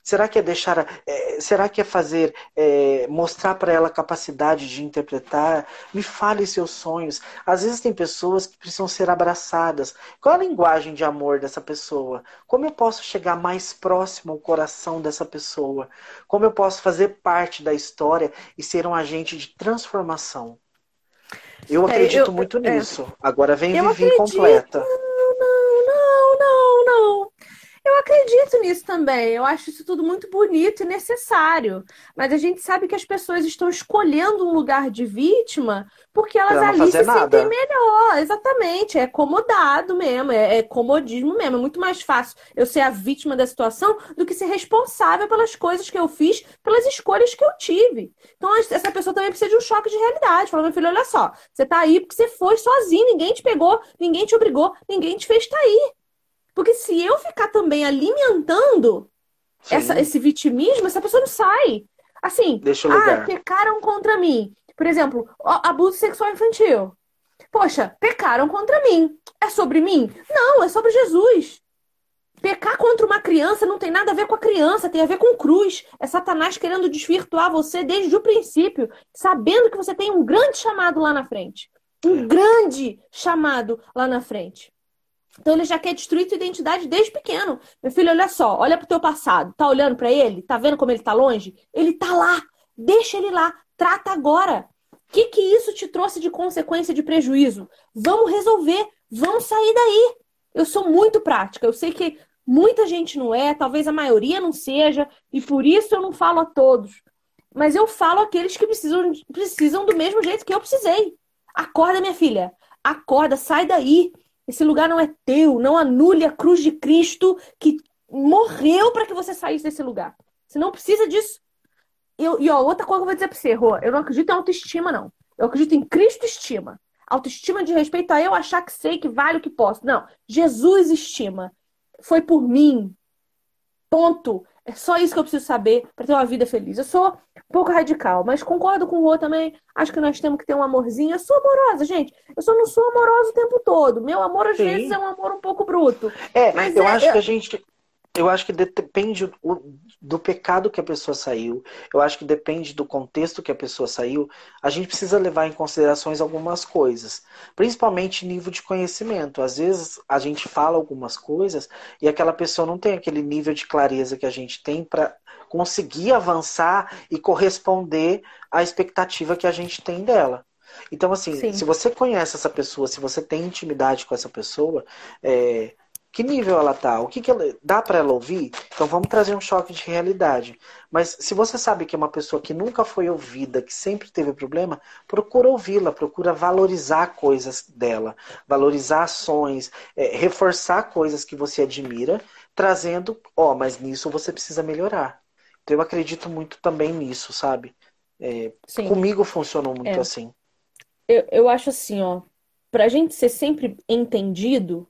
Será que é deixar, é, será que é fazer, é, mostrar para ela a capacidade de interpretar? Me fale seus sonhos. Às vezes tem pessoas que precisam ser abraçadas. Qual a linguagem de amor dessa pessoa? Como eu posso chegar mais próximo ao coração dessa pessoa? Como eu posso fazer parte da história e ser um agente de transformação? Eu é, acredito eu, muito é. nisso. Agora vem Vivi acredito. completa. Não, não, não, não. Eu acredito nisso também. Eu acho isso tudo muito bonito e necessário. Mas a gente sabe que as pessoas estão escolhendo um lugar de vítima porque elas ali se nada. sentem melhor. Exatamente. É comodado mesmo. É, é comodismo mesmo. É muito mais fácil eu ser a vítima da situação do que ser responsável pelas coisas que eu fiz, pelas escolhas que eu tive. Então, essa pessoa também precisa de um choque de realidade. Fala, meu filho, olha só. Você tá aí porque você foi sozinho. Ninguém te pegou, ninguém te obrigou, ninguém te fez estar tá aí. Porque se eu ficar também alimentando essa, esse vitimismo, essa pessoa não sai. Assim, Deixa eu ah, pecaram contra mim. Por exemplo, abuso sexual infantil. Poxa, pecaram contra mim. É sobre mim? Não, é sobre Jesus. Pecar contra uma criança não tem nada a ver com a criança, tem a ver com cruz. É Satanás querendo desvirtuar você desde o princípio, sabendo que você tem um grande chamado lá na frente. Um é. grande chamado lá na frente. Então ele já quer destruir tua identidade desde pequeno. Meu filho, olha só, olha pro teu passado. Tá olhando para ele? Tá vendo como ele tá longe? Ele tá lá. Deixa ele lá. Trata agora. O que que isso te trouxe de consequência de prejuízo? Vamos resolver. Vamos sair daí. Eu sou muito prática. Eu sei que muita gente não é, talvez a maioria não seja, e por isso eu não falo a todos. Mas eu falo àqueles que precisam, precisam do mesmo jeito que eu precisei. Acorda, minha filha. Acorda, sai daí. Esse lugar não é teu. Não anule a cruz de Cristo que morreu para que você saísse desse lugar. Você não precisa disso. Eu, e ó, outra coisa que eu vou dizer pra você, Rô, eu não acredito em autoestima, não. Eu acredito em Cristo estima. Autoestima de respeito a eu achar que sei, que vale o que posso. Não. Jesus estima. Foi por mim. Ponto. É só isso que eu preciso saber para ter uma vida feliz. Eu sou pouco radical, mas concordo com o Rô também. Acho que nós temos que ter um amorzinho. Eu sou amorosa, gente. Eu só não sou amorosa o tempo todo. Meu amor, às Sim. vezes, é um amor um pouco bruto. É, mas eu é, acho eu... que a gente. Eu acho que depende do pecado que a pessoa saiu. Eu acho que depende do contexto que a pessoa saiu. A gente precisa levar em considerações algumas coisas, principalmente nível de conhecimento. Às vezes a gente fala algumas coisas e aquela pessoa não tem aquele nível de clareza que a gente tem para conseguir avançar e corresponder à expectativa que a gente tem dela. Então, assim, Sim. se você conhece essa pessoa, se você tem intimidade com essa pessoa, é, que nível ela tá? O que, que ela dá para ela ouvir? Então vamos trazer um choque de realidade. Mas se você sabe que é uma pessoa que nunca foi ouvida, que sempre teve problema, procura ouvi-la, procura valorizar coisas dela, valorizar ações, é, reforçar coisas que você admira, trazendo, ó, oh, mas nisso você precisa melhorar. Então eu acredito muito também nisso, sabe? É, comigo funcionou muito é. assim. Eu, eu acho assim, ó, pra gente ser sempre entendido,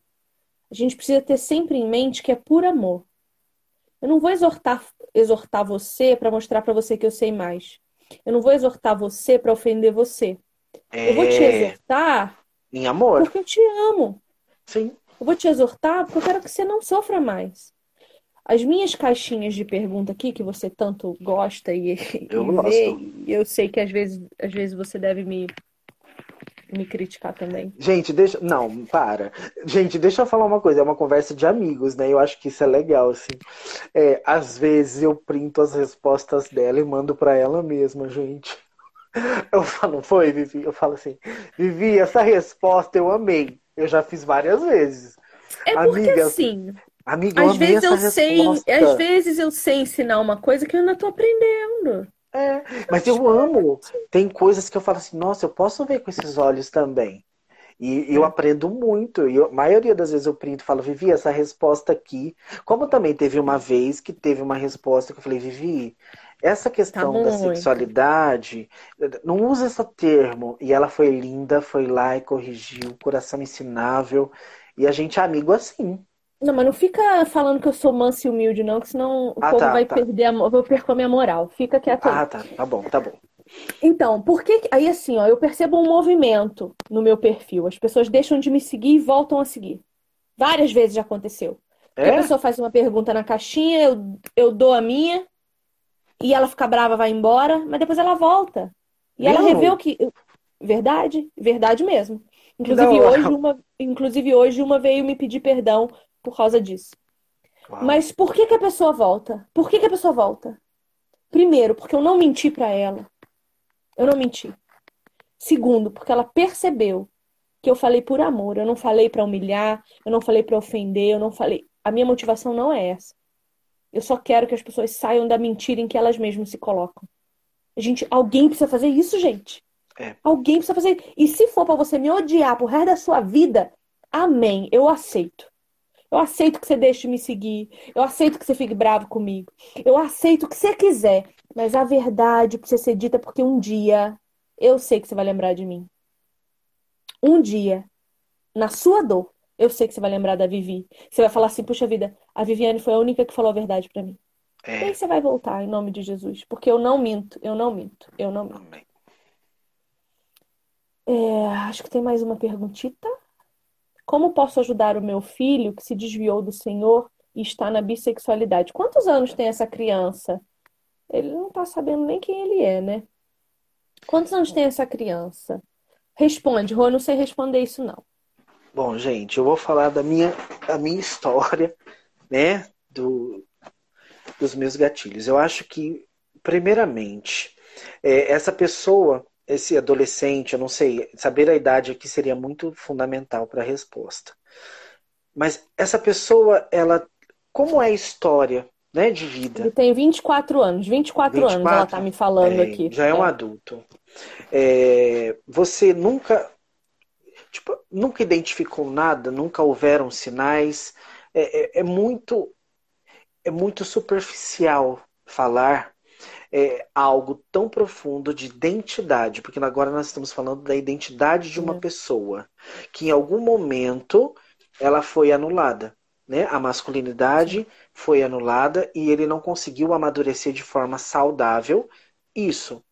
a gente precisa ter sempre em mente que é por amor. Eu não vou exortar, exortar você para mostrar para você que eu sei mais. Eu não vou exortar você para ofender você. É... Eu vou te é. exortar em amor. Porque eu te amo. Sim. Eu vou te exortar porque eu quero que você não sofra mais. As minhas caixinhas de pergunta aqui, que você tanto gosta e, [LAUGHS] eu e vê, eu sei que às vezes, às vezes você deve me me criticar também. Gente, deixa. Não, para. Gente, deixa eu falar uma coisa. É uma conversa de amigos, né? Eu acho que isso é legal, assim. É, às vezes eu printo as respostas dela e mando para ela mesma, gente. [LAUGHS] Eu falo, não foi, Vivi? Eu falo assim, Vivi, essa resposta eu amei. Eu já fiz várias vezes. É porque Amiga, assim. Amiga, às vezes eu sei, às vezes eu sei ensinar uma coisa que eu ainda tô aprendendo. É, mas eu amo. Tem coisas que eu falo assim, nossa, eu posso ver com esses olhos também. E eu aprendo muito. E a maioria das vezes eu printo e falo, Vivi, essa resposta aqui. Como também teve uma vez que teve uma resposta que eu falei, Vivi, essa questão tá da sexualidade, não usa esse termo. E ela foi linda, foi lá e corrigiu, coração ensinável. E a gente é amigo assim. Não, mas não fica falando que eu sou manso e humilde, não, que senão o ah, povo tá, vai tá. perder a, eu vou perder a minha moral. Fica quieto. Ah, tá. Tá bom, tá bom. Então, por que. Aí assim, ó, eu percebo um movimento no meu perfil. As pessoas deixam de me seguir e voltam a seguir. Várias vezes já aconteceu. É? A pessoa faz uma pergunta na caixinha, eu, eu dou a minha, e ela fica brava, vai embora, mas depois ela volta. E ela revê o que. Verdade, verdade mesmo. Inclusive hoje, [LAUGHS] uma, inclusive hoje uma veio me pedir perdão por causa disso. Uau. Mas por que, que a pessoa volta? Por que, que a pessoa volta? Primeiro, porque eu não menti para ela. Eu não menti. Segundo, porque ela percebeu que eu falei por amor, eu não falei para humilhar, eu não falei para ofender, eu não falei. A minha motivação não é essa. Eu só quero que as pessoas saiam da mentira em que elas mesmas se colocam. Gente, alguém precisa fazer isso, gente. É. Alguém precisa fazer. E se for para você me odiar pro resto da sua vida, amém, eu aceito. Eu aceito que você deixe de me seguir. Eu aceito que você fique bravo comigo. Eu aceito o que você quiser. Mas a verdade precisa ser dita porque um dia eu sei que você vai lembrar de mim. Um dia, na sua dor, eu sei que você vai lembrar da Vivi. Você vai falar assim: puxa vida, a Viviane foi a única que falou a verdade para mim. É. E aí você vai voltar em nome de Jesus. Porque eu não minto, eu não minto, eu não minto. É, acho que tem mais uma perguntita. Como posso ajudar o meu filho que se desviou do Senhor e está na bissexualidade? Quantos anos tem essa criança? Ele não está sabendo nem quem ele é, né? Quantos anos tem essa criança? Responde, Rô, não sei responder isso não. Bom, gente, eu vou falar da minha, da minha história, né? Do, dos meus gatilhos. Eu acho que, primeiramente, é, essa pessoa esse adolescente, eu não sei, saber a idade aqui seria muito fundamental para a resposta. Mas essa pessoa, ela, como é a história né, de vida? Ele tem 24 anos, 24, 24 anos ela está me falando é, aqui. Já é, é um adulto. É, você nunca, tipo, nunca identificou nada, nunca houveram sinais. É, é, é muito, é muito superficial falar é, algo tão profundo de identidade, porque agora nós estamos falando da identidade de uma pessoa, que em algum momento ela foi anulada. Né? A masculinidade foi anulada e ele não conseguiu amadurecer de forma saudável isso.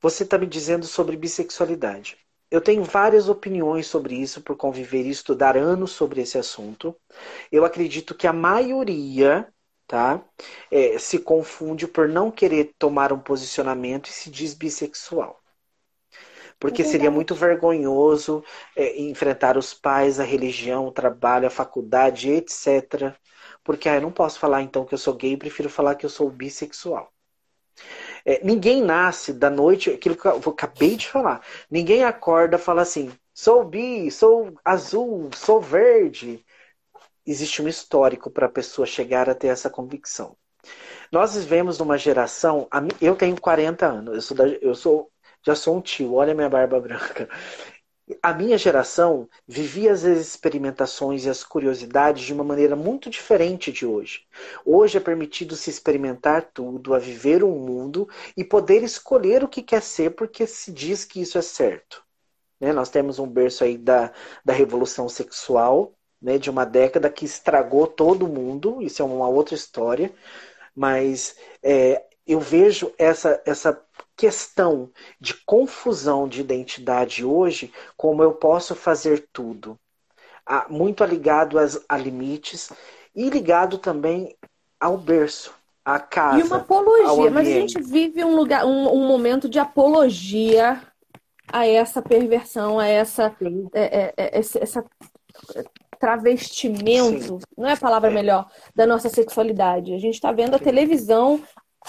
Você está me dizendo sobre bissexualidade. Eu tenho várias opiniões sobre isso por conviver e estudar anos sobre esse assunto. Eu acredito que a maioria tá? É, se confunde por não querer tomar um posicionamento e se diz bissexual. Porque seria muito vergonhoso é, enfrentar os pais, a religião, o trabalho, a faculdade, etc. Porque ah, eu não posso falar então que eu sou gay, prefiro falar que eu sou bissexual. É, ninguém nasce da noite, aquilo que eu acabei de falar. Ninguém acorda e fala assim: sou bi, sou azul, sou verde existe um histórico para a pessoa chegar a ter essa convicção. Nós vivemos numa geração. Eu tenho 40 anos, eu sou, da, eu sou já sou um tio, olha minha barba [LAUGHS] branca. A minha geração vivia as experimentações e as curiosidades de uma maneira muito diferente de hoje. Hoje é permitido se experimentar tudo, a viver um mundo e poder escolher o que quer ser porque se diz que isso é certo. Né? Nós temos um berço aí da, da revolução sexual, né, de uma década que estragou todo mundo, isso é uma outra história, mas é, eu vejo essa, essa questão de confusão de identidade hoje como eu posso fazer tudo. Muito ligado às, a limites e ligado também ao berço, à casa. E uma apologia, mas a gente vive um lugar, um, um momento de apologia a essa perversão, a essa, é, é, é, essa travestimento, Sim. não é a palavra melhor, da nossa sexualidade. A gente está vendo a televisão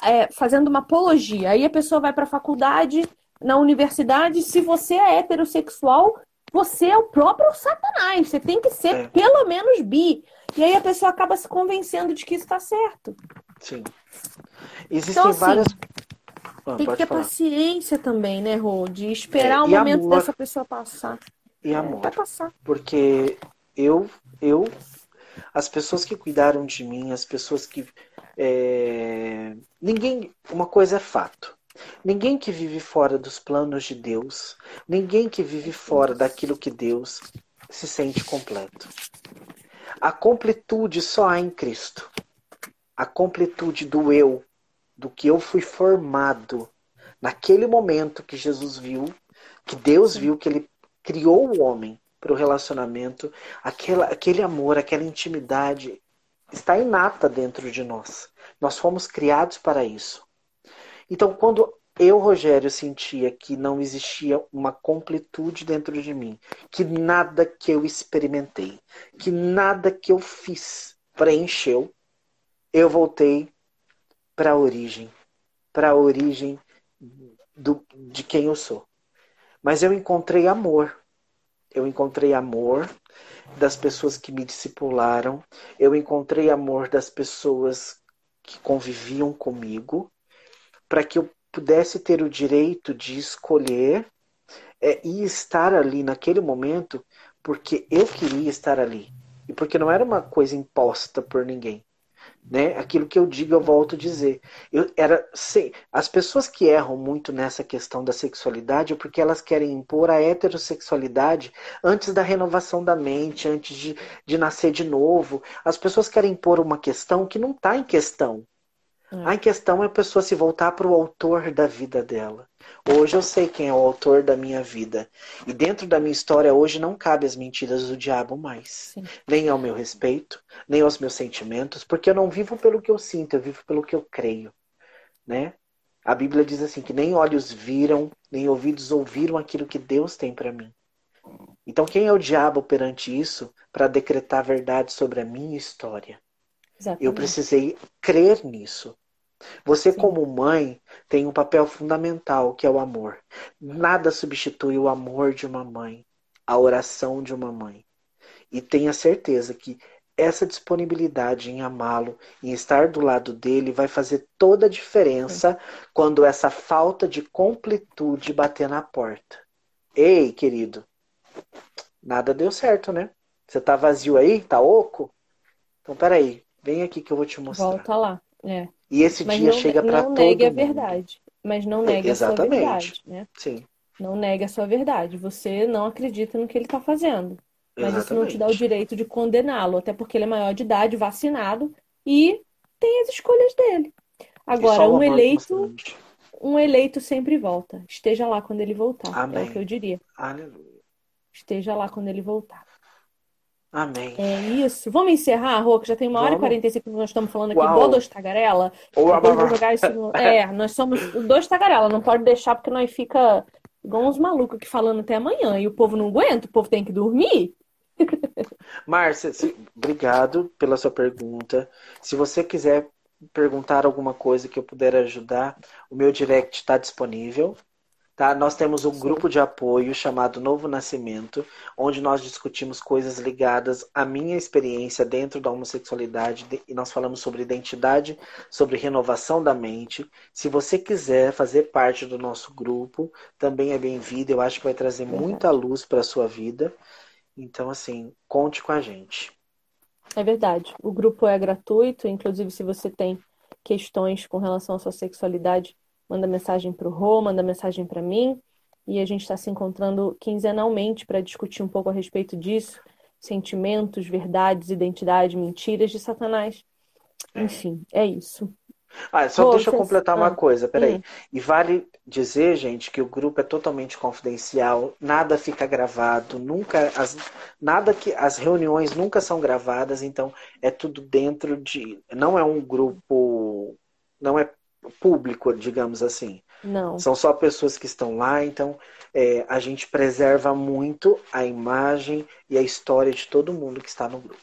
é, fazendo uma apologia. Aí a pessoa vai para a faculdade, na universidade, se você é heterossexual, você é o próprio Satanás. Você tem que ser é. pelo menos bi. E aí a pessoa acaba se convencendo de que isso está certo. Sim. Existem então, assim, várias. Ah, tem que ter falar. paciência também, né, Rô? De esperar é, o momento amor... dessa pessoa passar. E amor. É, vai passar. Porque eu, eu, as pessoas que cuidaram de mim, as pessoas que. É, ninguém. Uma coisa é fato. Ninguém que vive fora dos planos de Deus, ninguém que vive fora daquilo que Deus se sente completo. A completude só há em Cristo. A completude do eu, do que eu fui formado naquele momento que Jesus viu, que Deus viu que ele criou o homem para o relacionamento, aquela, aquele amor, aquela intimidade está inata dentro de nós. Nós fomos criados para isso. Então, quando eu, Rogério, sentia que não existia uma completude dentro de mim, que nada que eu experimentei, que nada que eu fiz preencheu, eu voltei para a origem, para a origem do, de quem eu sou. Mas eu encontrei amor. Eu encontrei amor das pessoas que me discipularam. Eu encontrei amor das pessoas que conviviam comigo, para que eu pudesse ter o direito de escolher é, e estar ali naquele momento porque eu queria estar ali e porque não era uma coisa imposta por ninguém. Né? Aquilo que eu digo, eu volto a dizer. Eu era sei, as pessoas que erram muito nessa questão da sexualidade é porque elas querem impor a heterossexualidade antes da renovação da mente, antes de, de nascer de novo. As pessoas querem impor uma questão que não está em questão. É. A questão é a pessoa se voltar para o autor da vida dela. Hoje eu sei quem é o autor da minha vida. E dentro da minha história, hoje não cabe as mentiras do diabo mais. Sim. Nem ao meu respeito, nem aos meus sentimentos, porque eu não vivo pelo que eu sinto, eu vivo pelo que eu creio. Né? A Bíblia diz assim: que nem olhos viram, nem ouvidos ouviram aquilo que Deus tem para mim. Então, quem é o diabo perante isso para decretar a verdade sobre a minha história? Exatamente. Eu precisei crer nisso. Você, Sim. como mãe, tem um papel fundamental que é o amor. Nada substitui o amor de uma mãe, a oração de uma mãe. E tenha certeza que essa disponibilidade em amá-lo, em estar do lado dele, vai fazer toda a diferença Sim. quando essa falta de completude bater na porta. Ei, querido, nada deu certo, né? Você tá vazio aí? Tá oco? Então, peraí, vem aqui que eu vou te mostrar. Volta lá, é. E esse Mas dia não, chega para todo mundo. Não negue a verdade. Mas não negue é, a sua verdade. Né? Sim. Não negue a sua verdade. Você não acredita no que ele está fazendo. Mas Exatamente. isso não te dá o direito de condená-lo, até porque ele é maior de idade, vacinado e tem as escolhas dele. Agora, um eleito, um eleito sempre volta. Esteja lá quando ele voltar. Amém. É o que eu diria. Aleluia. Esteja lá quando ele voltar. Amém. É isso. Vamos encerrar, Rô, que já tem uma hora e 45 que nós estamos falando aqui. Uau. dois tagarela. vou jogar isso no... É, nós somos dois tagarela. Não pode deixar porque nós fica igual uns malucos aqui falando até amanhã. E o povo não aguenta, o povo tem que dormir. Márcia, obrigado pela sua pergunta. Se você quiser perguntar alguma coisa que eu puder ajudar, o meu direct está disponível. Tá? Nós temos um grupo de apoio chamado Novo Nascimento, onde nós discutimos coisas ligadas à minha experiência dentro da homossexualidade e nós falamos sobre identidade, sobre renovação da mente. Se você quiser fazer parte do nosso grupo, também é bem-vindo. Eu acho que vai trazer muita luz para a sua vida. Então, assim, conte com a gente. É verdade. O grupo é gratuito, inclusive se você tem questões com relação à sua sexualidade, manda mensagem para o Rô, manda mensagem para mim. E a gente está se encontrando quinzenalmente para discutir um pouco a respeito disso. Sentimentos, verdades, identidade, mentiras de Satanás. Enfim, é isso. Ah, só Pô, deixa eu completar uma ah, coisa, peraí. Hum. E vale dizer, gente, que o grupo é totalmente confidencial, nada fica gravado, nunca as, nada que as reuniões nunca são gravadas, então é tudo dentro de, não é um grupo, não é público, digamos assim. Não. São só pessoas que estão lá, então é, a gente preserva muito a imagem e a história de todo mundo que está no grupo.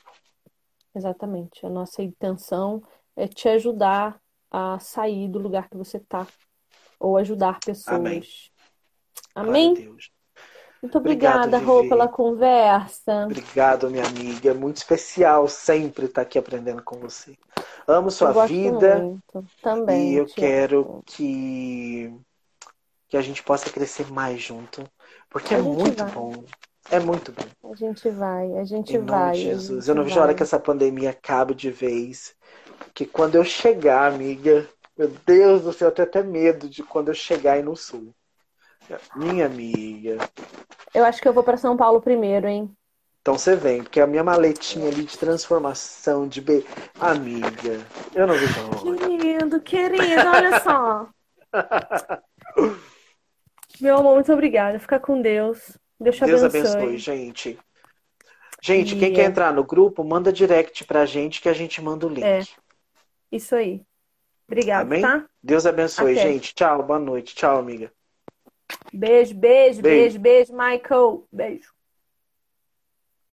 Exatamente. A nossa intenção é te ajudar a sair do lugar que você está ou ajudar pessoas. Amém. Amém? Muito obrigada, Rô, pela conversa. Obrigado, minha amiga. Muito especial sempre estar aqui aprendendo com você. Amo sua vida. Muito. Também. E eu quero amo. que que a gente possa crescer mais junto, porque a é muito vai. bom. É muito bom. A gente vai, a gente em vai. De Jesus. Eu não vejo a hora que essa pandemia acabe de vez. Que quando eu chegar, amiga, meu Deus do céu, eu tenho até medo de quando eu chegar aí no sul. Minha amiga. Eu acho que eu vou para São Paulo primeiro, hein? Então você vem, porque a minha maletinha ali de transformação, de be... amiga, eu não vejo a Querido, querido, olha só. [LAUGHS] Meu amor, muito obrigada. Fica com Deus. Deus te Deus abençoe. abençoe, gente. Gente, e... quem quer entrar no grupo, manda direct pra gente que a gente manda o link. É. Isso aí. Obrigada, Amém? tá? Deus abençoe, Até. gente. Tchau, boa noite. Tchau, amiga. Beijo, beijo, beijo, beijo, beijo Michael. Beijo.